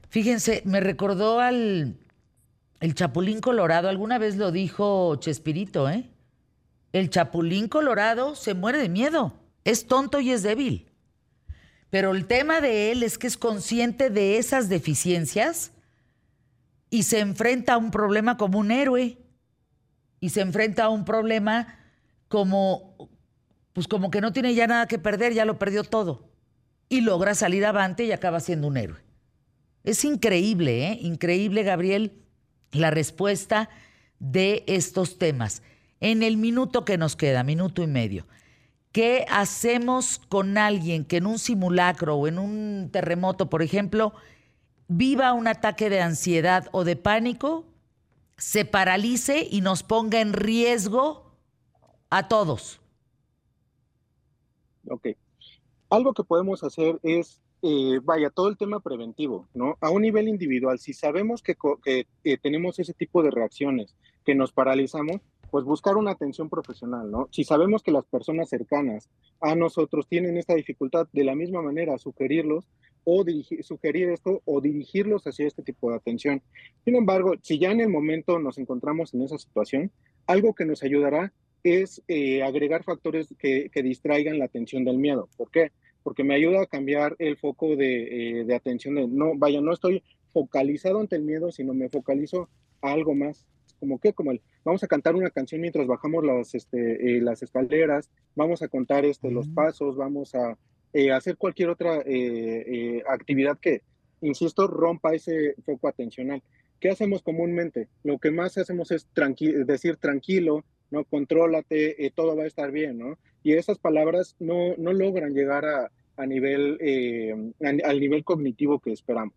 Fíjense, me recordó al el Chapulín Colorado, alguna vez lo dijo Chespirito, ¿eh? El Chapulín Colorado se muere de miedo, es tonto y es débil. Pero el tema de él es que es consciente de esas deficiencias y se enfrenta a un problema como un héroe. Y se enfrenta a un problema como, pues como que no tiene ya nada que perder, ya lo perdió todo. Y logra salir avante y acaba siendo un héroe. Es increíble, ¿eh? Increíble, Gabriel la respuesta de estos temas. En el minuto que nos queda, minuto y medio, ¿Qué hacemos con alguien que en un simulacro o en un terremoto, por ejemplo, viva un ataque de ansiedad o de pánico, se paralice y nos ponga en riesgo a todos? Ok. Algo que podemos hacer es, eh, vaya, todo el tema preventivo, ¿no? A un nivel individual, si sabemos que, que tenemos ese tipo de reacciones, que nos paralizamos, pues buscar una atención profesional, ¿no? Si sabemos que las personas cercanas a nosotros tienen esta dificultad, de la misma manera, sugerirlos o dirigir, sugerir esto o dirigirlos hacia este tipo de atención. Sin embargo, si ya en el momento nos encontramos en esa situación, algo que nos ayudará es eh, agregar factores que, distraigan la atención del miedo. ¿Por qué? Porque me ayuda a cambiar el foco de, eh, de atención. De, no, vaya, no estoy focalizado ante el miedo, sino me focalizo a algo más como que, como el, vamos a cantar una canción mientras bajamos las, este, eh, las escaleras, vamos a contar este, los pasos, vamos a eh, hacer cualquier otra actividad que, insisto, rompa ese foco atencional. ¿Qué hacemos comúnmente? Lo que más hacemos es decir tranquilo, ¿no? Contrólate, todo va a estar bien, ¿no? Y esas palabras no, no logran llegar a, a nivel, al nivel cognitivo que esperamos.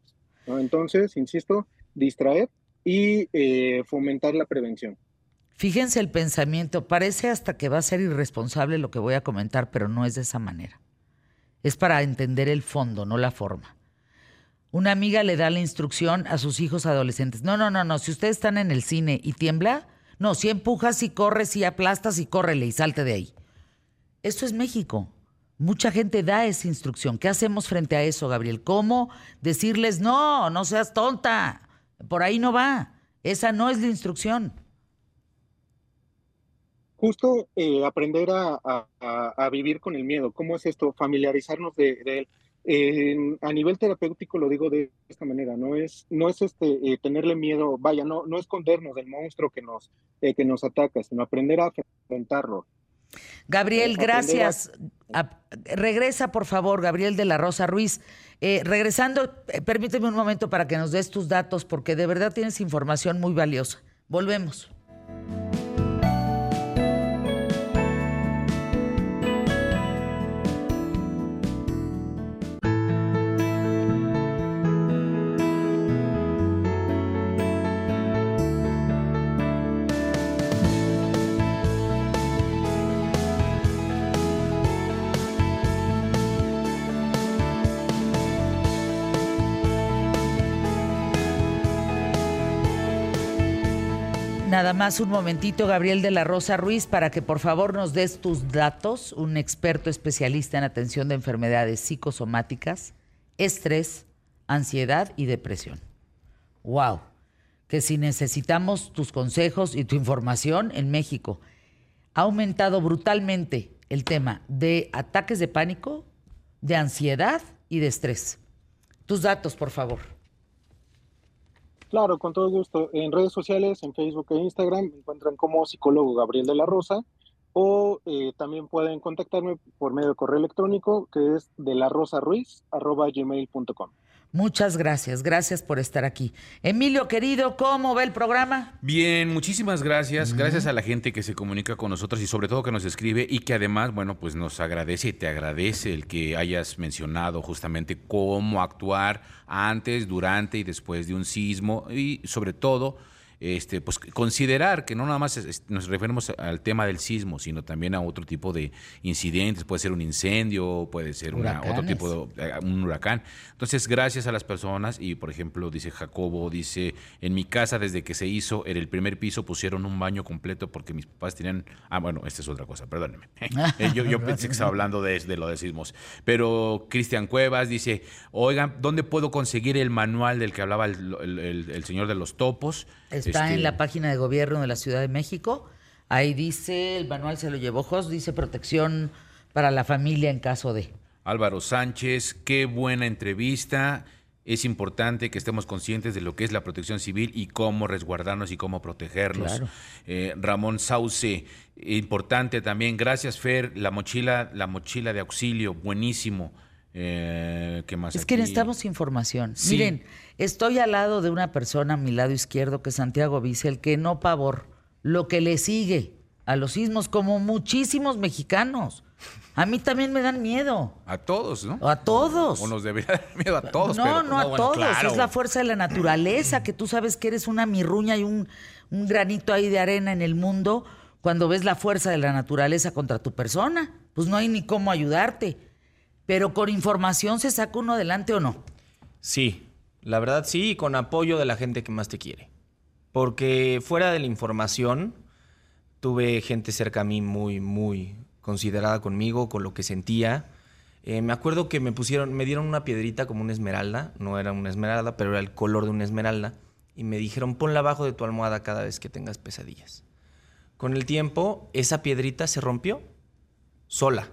Entonces, insisto, distraer y eh, fomentar la prevención. Fíjense el pensamiento, parece hasta que va a ser irresponsable lo que voy a comentar, pero no es de esa manera. Es para entender el fondo, no la forma. Una amiga le da la instrucción a sus hijos adolescentes. No, no, no, no, si ustedes están en el cine y tiembla, no, si empujas y corres y aplastas y córrele y salte de ahí. Esto es México. Mucha gente da esa instrucción. ¿Qué hacemos frente a eso, Gabriel? ¿Cómo decirles, no, no seas tonta? Por ahí no va. Esa no es la instrucción. Justo eh, aprender a, vivir con el miedo. ¿Cómo es esto? Familiarizarnos de, él. a nivel terapéutico lo digo de esta manera, no es, no es este, eh, tenerle miedo, vaya, no, no escondernos del monstruo que nos, eh, que nos ataca, sino aprender a enfrentarlo. Gabriel, gracias. regresa, por favor, Gabriel de la Rosa Ruiz. Eh, regresando, eh, permíteme un momento para que nos des tus datos, porque de verdad tienes información muy valiosa. Volvemos. Nada más un momentito, Gabriel de la Rosa Ruiz, para que por favor nos des tus datos, un experto especialista en atención de enfermedades psicosomáticas, estrés, ansiedad y depresión. ¡Wow! Que si necesitamos tus consejos y tu información en México, ha aumentado brutalmente el tema de ataques de pánico, de ansiedad y de estrés. Tus datos, por favor. Claro, con todo gusto. En redes sociales, en Facebook e Instagram, me encuentran como psicólogo Gabriel de la Rosa o eh, también pueden contactarme por medio de correo electrónico que es de la rosa ruiz gmail.com. Muchas gracias, gracias por estar aquí. Emilio, querido, ¿cómo va el programa? Bien, muchísimas gracias. Gracias a la gente que se comunica con nosotros y sobre todo que nos escribe y que además, bueno, pues nos agradece y te agradece el que hayas mencionado justamente cómo actuar antes, durante y después de un sismo y sobre todo este, pues considerar que no nada más nos referimos al tema del sismo, sino también a otro tipo de incidentes, puede ser un incendio, puede ser una, otro tipo de eh, un huracán. Entonces, gracias a las personas, y por ejemplo, dice Jacobo, dice, en mi casa desde que se hizo, en el primer piso pusieron un baño completo porque mis papás tenían, ah, bueno, esta es otra cosa, perdónenme. Eh, yo, yo pensé que estaba hablando de, de lo de sismos. Pero Cristian Cuevas dice, oigan, ¿dónde puedo conseguir el manual del que hablaba el señor de los topos? Está en este la página de gobierno de la Ciudad de México. Ahí dice, el manual se lo llevó Jos, dice protección para la familia en caso de. Álvaro Sánchez, qué buena entrevista. Es importante que estemos conscientes de lo que es la protección civil y cómo resguardarnos y cómo protegernos. Eh, Ramón Sauce, importante también. Gracias, Fer. La mochila, la mochila de auxilio, buenísimo. Eh, ¿Qué más? Es que necesitamos información. Miren, estoy al lado de una persona a mi lado izquierdo, que es Santiago el que no pavor, lo que le sigue a los sismos, como muchísimos mexicanos. A mí también me dan miedo. A todos, ¿no? A todos. O nos debería dar miedo a todos. No, no, a todos. Es la fuerza de la naturaleza, que tú sabes que eres una mirruña y un, un granito ahí de arena en el mundo cuando ves la fuerza de la naturaleza contra tu persona. Pues no hay ni cómo ayudarte. Pero con información se saca uno adelante o no. Sí, la verdad sí, y con apoyo de la gente que más te quiere. Porque fuera de la información, tuve gente cerca a mí muy, muy considerada conmigo, con lo que sentía. Eh, me acuerdo que me pusieron, me dieron una piedrita como una esmeralda, no era una esmeralda, pero era el color de una esmeralda, y me dijeron ponla abajo de tu almohada cada vez que tengas pesadillas. Con el tiempo, esa piedrita se rompió sola.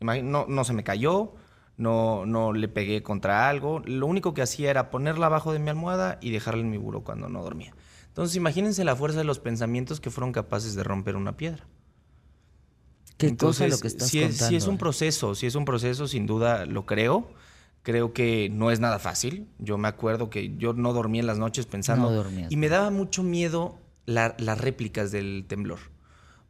No, no se me cayó, no, no le pegué contra algo. Lo único que hacía era ponerla abajo de mi almohada y dejarla en mi buró cuando no dormía. Entonces, imagínense la fuerza de los pensamientos que fueron capaces de romper una piedra. Qué cosa lo que estás si es, si es un eh. proceso, si es un proceso, sin duda lo creo. Creo que no es nada fácil. Yo me acuerdo que yo no dormía en las noches pensando. No y me daba mucho miedo las réplicas del temblor.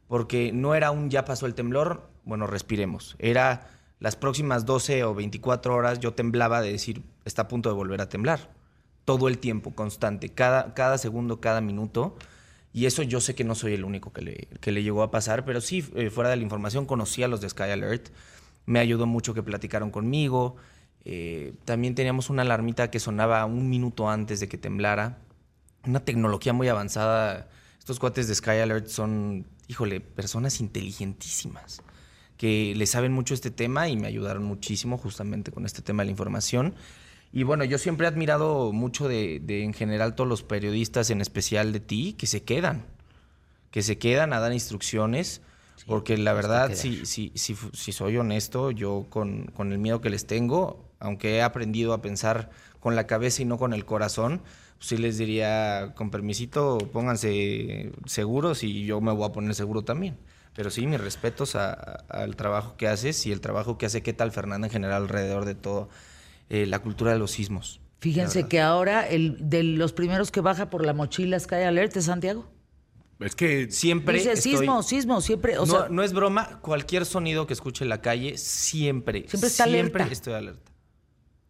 Porque no era un ya pasó el temblor, bueno, respiremos. Era las próximas 12 o 24 horas yo temblaba de decir, está a punto de volver a temblar. Todo el tiempo, constante, cada, cada segundo, cada minuto. Y eso yo sé que no soy el único que le, que le llegó a pasar, pero sí, eh, fuera de la información, conocí a los de Sky Alert. Me ayudó mucho que platicaron conmigo. Eh, también teníamos una alarmita que sonaba un minuto antes de que temblara. Una tecnología muy avanzada estos cuates de Sky Alert son, híjole, personas inteligentísimas que le saben mucho este tema y me ayudaron muchísimo justamente con este tema de la información. Y bueno, yo siempre he admirado mucho de, en general todos los periodistas, en especial de ti, que se quedan, que se quedan a dar instrucciones, porque la verdad, si, si, si, si, soy honesto, yo con, con el miedo que les tengo, aunque he aprendido a pensar con la cabeza y no con el corazón, sí les diría, con permisito, pónganse seguros y yo me voy a poner seguro también. Pero sí, mis respetos al trabajo que haces y el trabajo que hace qué tal Fernanda en general alrededor de todo eh, la cultura de los sismos. Fíjense que ahora el de los primeros que baja por la mochila Sky Alert es Santiago. Es que siempre. Dice sismo, sismo, siempre. O no, sea, no es broma, cualquier sonido que escuche en la calle, siempre, siempre, está siempre estoy alerta.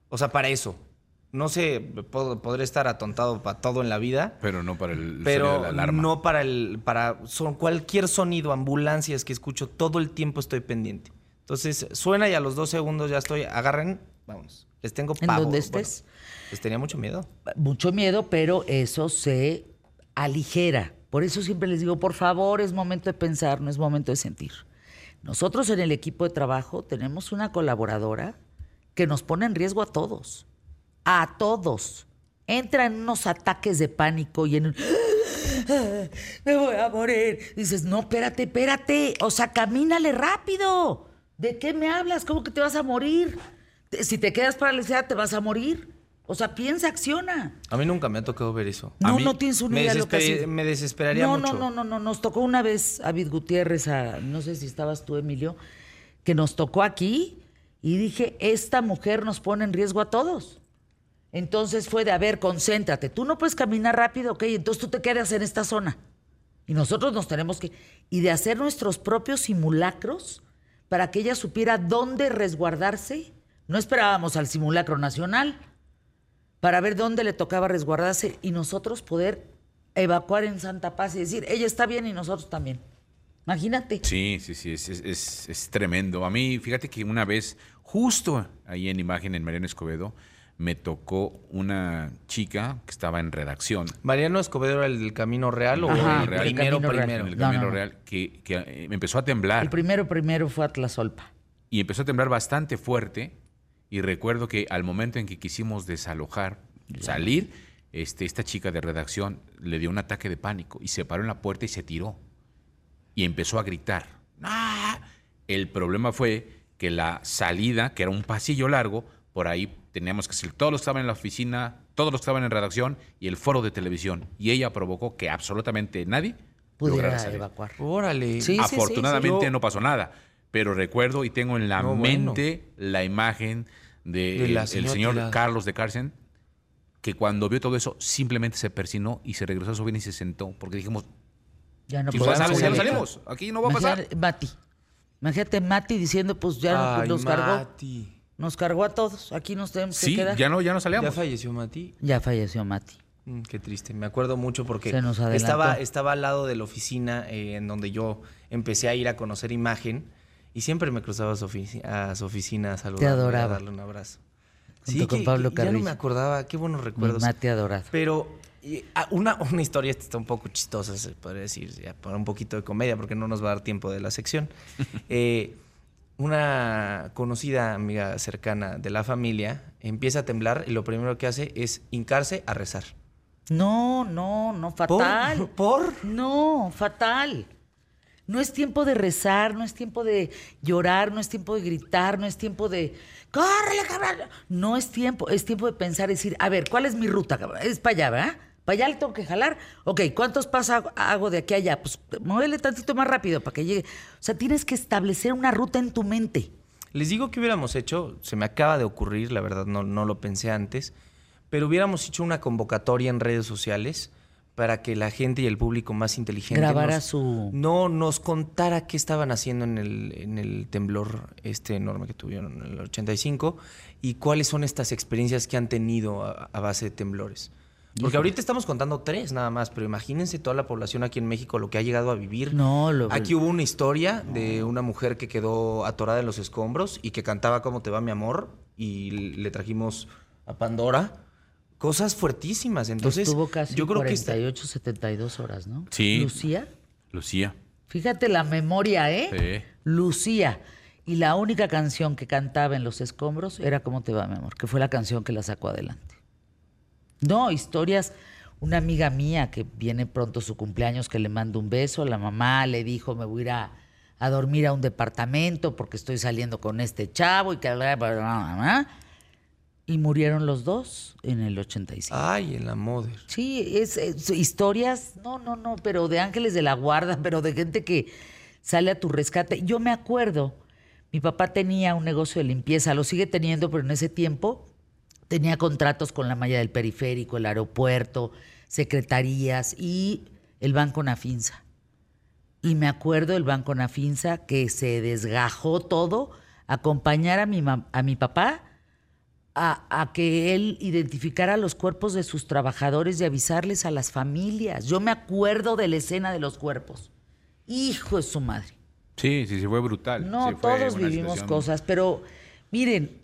O sea, para eso no sé, podré estar atontado para todo en la vida. Pero no para el pero de la alarma. No para el. para son, cualquier sonido, ambulancias que escucho, todo el tiempo estoy pendiente. Entonces, suena y a los dos segundos ya estoy. Agarren, vamos. Les tengo pavo. ¿En donde estés? les tenía mucho miedo. Mucho miedo, pero eso se aligera. Por eso siempre les digo, por favor, es momento de pensar, no es momento de sentir. Nosotros en el equipo de trabajo tenemos una colaboradora que nos pone en riesgo a todos a todos. Entra en unos ataques de pánico y en un... Me voy a morir. Dices, no, espérate, espérate. O sea, camínale rápido. ¿De qué me hablas? ¿Cómo que te vas a morir? Si te quedas paralizada, te vas a morir. O sea, piensa, acciona. A mí nunca me ha tocado ver eso. No, no tienes una idea lo que Me desesperaría no, mucho. No, no, no, no. Nos tocó una vez a Vid Gutiérrez, no sé si estabas tú, Emilio, que nos tocó aquí y dije, esta mujer nos pone en riesgo a todos. Entonces fue de, a ver, concéntrate. Tú no puedes caminar rápido, ok, entonces tú te quedas en esta zona. Y nosotros nos tenemos que... Y de hacer nuestros propios simulacros para que ella supiera dónde resguardarse. No esperábamos al simulacro nacional para ver dónde le tocaba resguardarse y nosotros poder evacuar en Santa Paz y decir, ella está bien y nosotros también. Imagínate. Sí, sí, sí, es, es, es tremendo. A mí, fíjate que una vez, justo ahí en imagen en Mariano Escobedo, me tocó una chica que estaba en redacción. ¿Mariano Escobedo era el del Camino Real o el, primero, primero? El Camino Real, que, que eh, empezó a temblar. El primero, primero fue Atlasolpa. Y empezó a temblar bastante fuerte. Y recuerdo que al momento en que quisimos desalojar, salir, este, esta chica de redacción le dio un ataque de pánico y se paró en la puerta y se tiró. Y empezó a gritar. ¡Ah! El problema fue que la salida, que era un pasillo largo, por ahí teníamos que ser todos los que estaban en la oficina, todos los que estaban en redacción y el foro de televisión. Y ella provocó que absolutamente nadie pudiera evacuar. Órale. Afortunadamente no pasó nada. Pero recuerdo y tengo en la mente la imagen del de, el señor Carlos de Carcen, que cuando vio todo eso simplemente se persinó y se regresó a su bien y se sentó, porque dijimos, ya no podemos. Ya, salimos, aquí no va a pasar. Mati, Imagínate Mati diciendo, pues ya nos cargó. Nos cargó a todos. Aquí nos tenemos que quedar. ya no, ya no salíamos. ¿Ya falleció Mati? Ya falleció Mati. Mm, qué triste. Me acuerdo mucho porque estaba, estaba al lado de la oficina eh, en donde yo empecé a ir a conocer imagen y siempre me cruzaba a su, oficina, a su oficina a saludar. Te adoraba. A darle un abrazo. sí, con Pablo Ya no me acordaba. Qué buenos recuerdos. Mati adorado. Pero ah, una, una historia está un poco chistosa, se podría decir, ya, para un poquito de comedia, porque no nos va a dar tiempo de la sección. eh, una conocida amiga cercana de la familia empieza a temblar y lo primero que hace es hincarse a rezar. No, no, no, fatal. ¿Por? No, fatal. No es tiempo de rezar, no es tiempo de llorar, no es tiempo de gritar, no es tiempo de ¡Córrele, cabrón! No es tiempo, es tiempo de pensar decir, a ver, ¿cuál es mi ruta, cabrón? Es para allá, ¿verdad? ¿Para allá le tengo que jalar? Ok, ¿cuántos pasos hago de aquí a allá? Pues muévele tantito más rápido para que llegue. O sea, tienes que establecer una ruta en tu mente. Les digo que hubiéramos hecho, se me acaba de ocurrir, la verdad no, no lo pensé antes, pero hubiéramos hecho una convocatoria en redes sociales para que la gente y el público más inteligente grabara su no nos contara qué estaban haciendo en el, en el temblor este enorme que tuvieron en el 85 y cuáles son estas experiencias que han tenido a base de temblores. Porque ahorita estamos contando tres nada más, pero imagínense toda la población aquí en México lo que ha llegado a vivir. No, lo... Aquí hubo una historia de una mujer que quedó atorada en los escombros y que cantaba ¿Cómo te va mi amor? Y le trajimos a Pandora. Cosas fuertísimas. Entonces, Estuvo casi yo creo 48, que 72 horas, ¿no? Sí. Lucía. Lucía. Fíjate la memoria, ¿eh? Sí. Lucía. Y la única canción que cantaba en los escombros era ¿Cómo te va, mi amor? Que fue la canción que la sacó adelante. No, historias. Una amiga mía que viene pronto su cumpleaños, que le mando un beso, la mamá le dijo, me voy a ir a, dormir a un departamento porque estoy saliendo con este chavo y que... Y murieron los dos en el 85. Ay, en la moda. Sí, es, historias, no, no, no, pero de ángeles de la guarda, pero de gente que sale a tu rescate. Yo me acuerdo, mi papá tenía un negocio de limpieza, lo sigue teniendo, pero en ese tiempo Tenía contratos con la malla del periférico, el aeropuerto, secretarías y el Banco Nafinsa. Y me acuerdo el Banco Nafinsa que se desgajó todo, acompañar a mi, a mi papá a, a, que él identificara los cuerpos de sus trabajadores y avisarles a las familias. Yo me acuerdo de la escena de los cuerpos. Hijo de su madre. Sí, sí, sí, fue brutal. No, todos vivimos cosas, pero miren,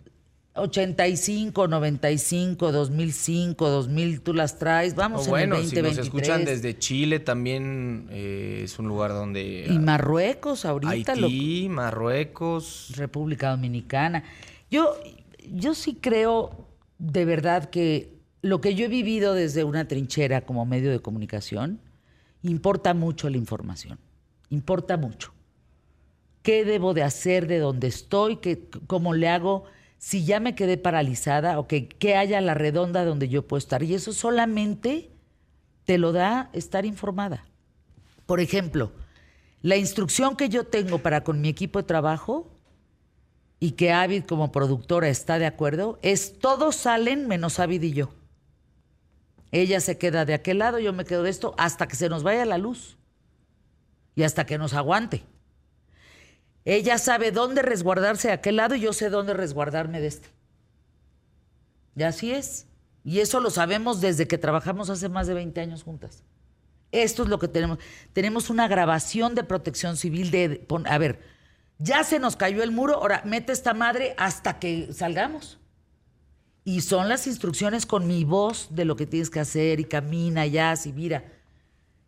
85, 95, 2005, 2000, tú las traes. Vamos en el 2023. Si nos escuchan desde Chile también eh, es un lugar donde... Y Marruecos ahorita. Haití, Marruecos. República Dominicana. Yo, yo sí creo de verdad que lo que yo he vivido desde una trinchera como medio de comunicación, importa mucho la información. Importa mucho. ¿Qué debo de hacer de donde estoy? ¿Qué, ¿Cómo le hago? Si ya me quedé paralizada, o que haya la redonda donde yo puedo estar. Y eso solamente te lo da estar informada. Por ejemplo, la instrucción que yo tengo para con mi equipo de trabajo y que Avid como productora está de acuerdo es todos salen menos Avid y yo. Ella se queda de aquel lado, yo me quedo de esto hasta que se nos vaya la luz y hasta que nos aguante. Ella sabe dónde resguardarse de aquel lado y yo sé dónde resguardarme de este. Y así es. Y eso lo sabemos desde que trabajamos hace más de 20 años juntas. Esto es lo que tenemos. Tenemos una grabación de protección civil de... A ver, ya se nos cayó el muro, ahora mete esta madre hasta que salgamos. Y son las instrucciones con mi voz de lo que tienes que hacer y camina ya, así mira.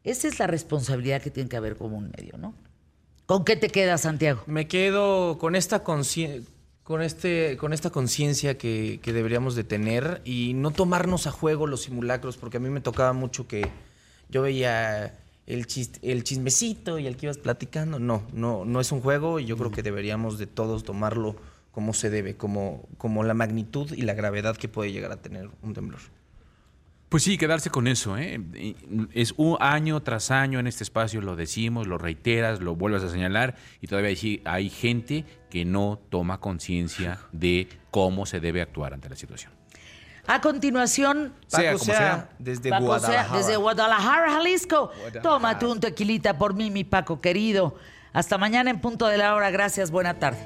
Esa es la responsabilidad que tiene que haber como un medio, ¿no? ¿Con qué te quedas, Santiago? Me quedo con esta conciencia con, este, con esta conciencia que, deberíamos de tener y no tomarnos a juego los simulacros, porque a mí me tocaba mucho que yo veía el, el chismecito y el que ibas platicando. No, no, no es un juego y yo creo que deberíamos de todos tomarlo como se debe, como, como la magnitud y la gravedad que puede llegar a tener un temblor. Pues sí, quedarse con eso. ¿eh? Es un año tras año en este espacio, lo decimos, lo reiteras, lo vuelves a señalar y todavía hay, hay gente que no toma conciencia de cómo se debe actuar ante la situación. A continuación, sea como sea, desde Guadalajara. desde Guadalajara, Jalisco. Tómate un tequilita por mí, mi Paco querido. Hasta mañana en punto de la hora. Gracias. Buena tarde.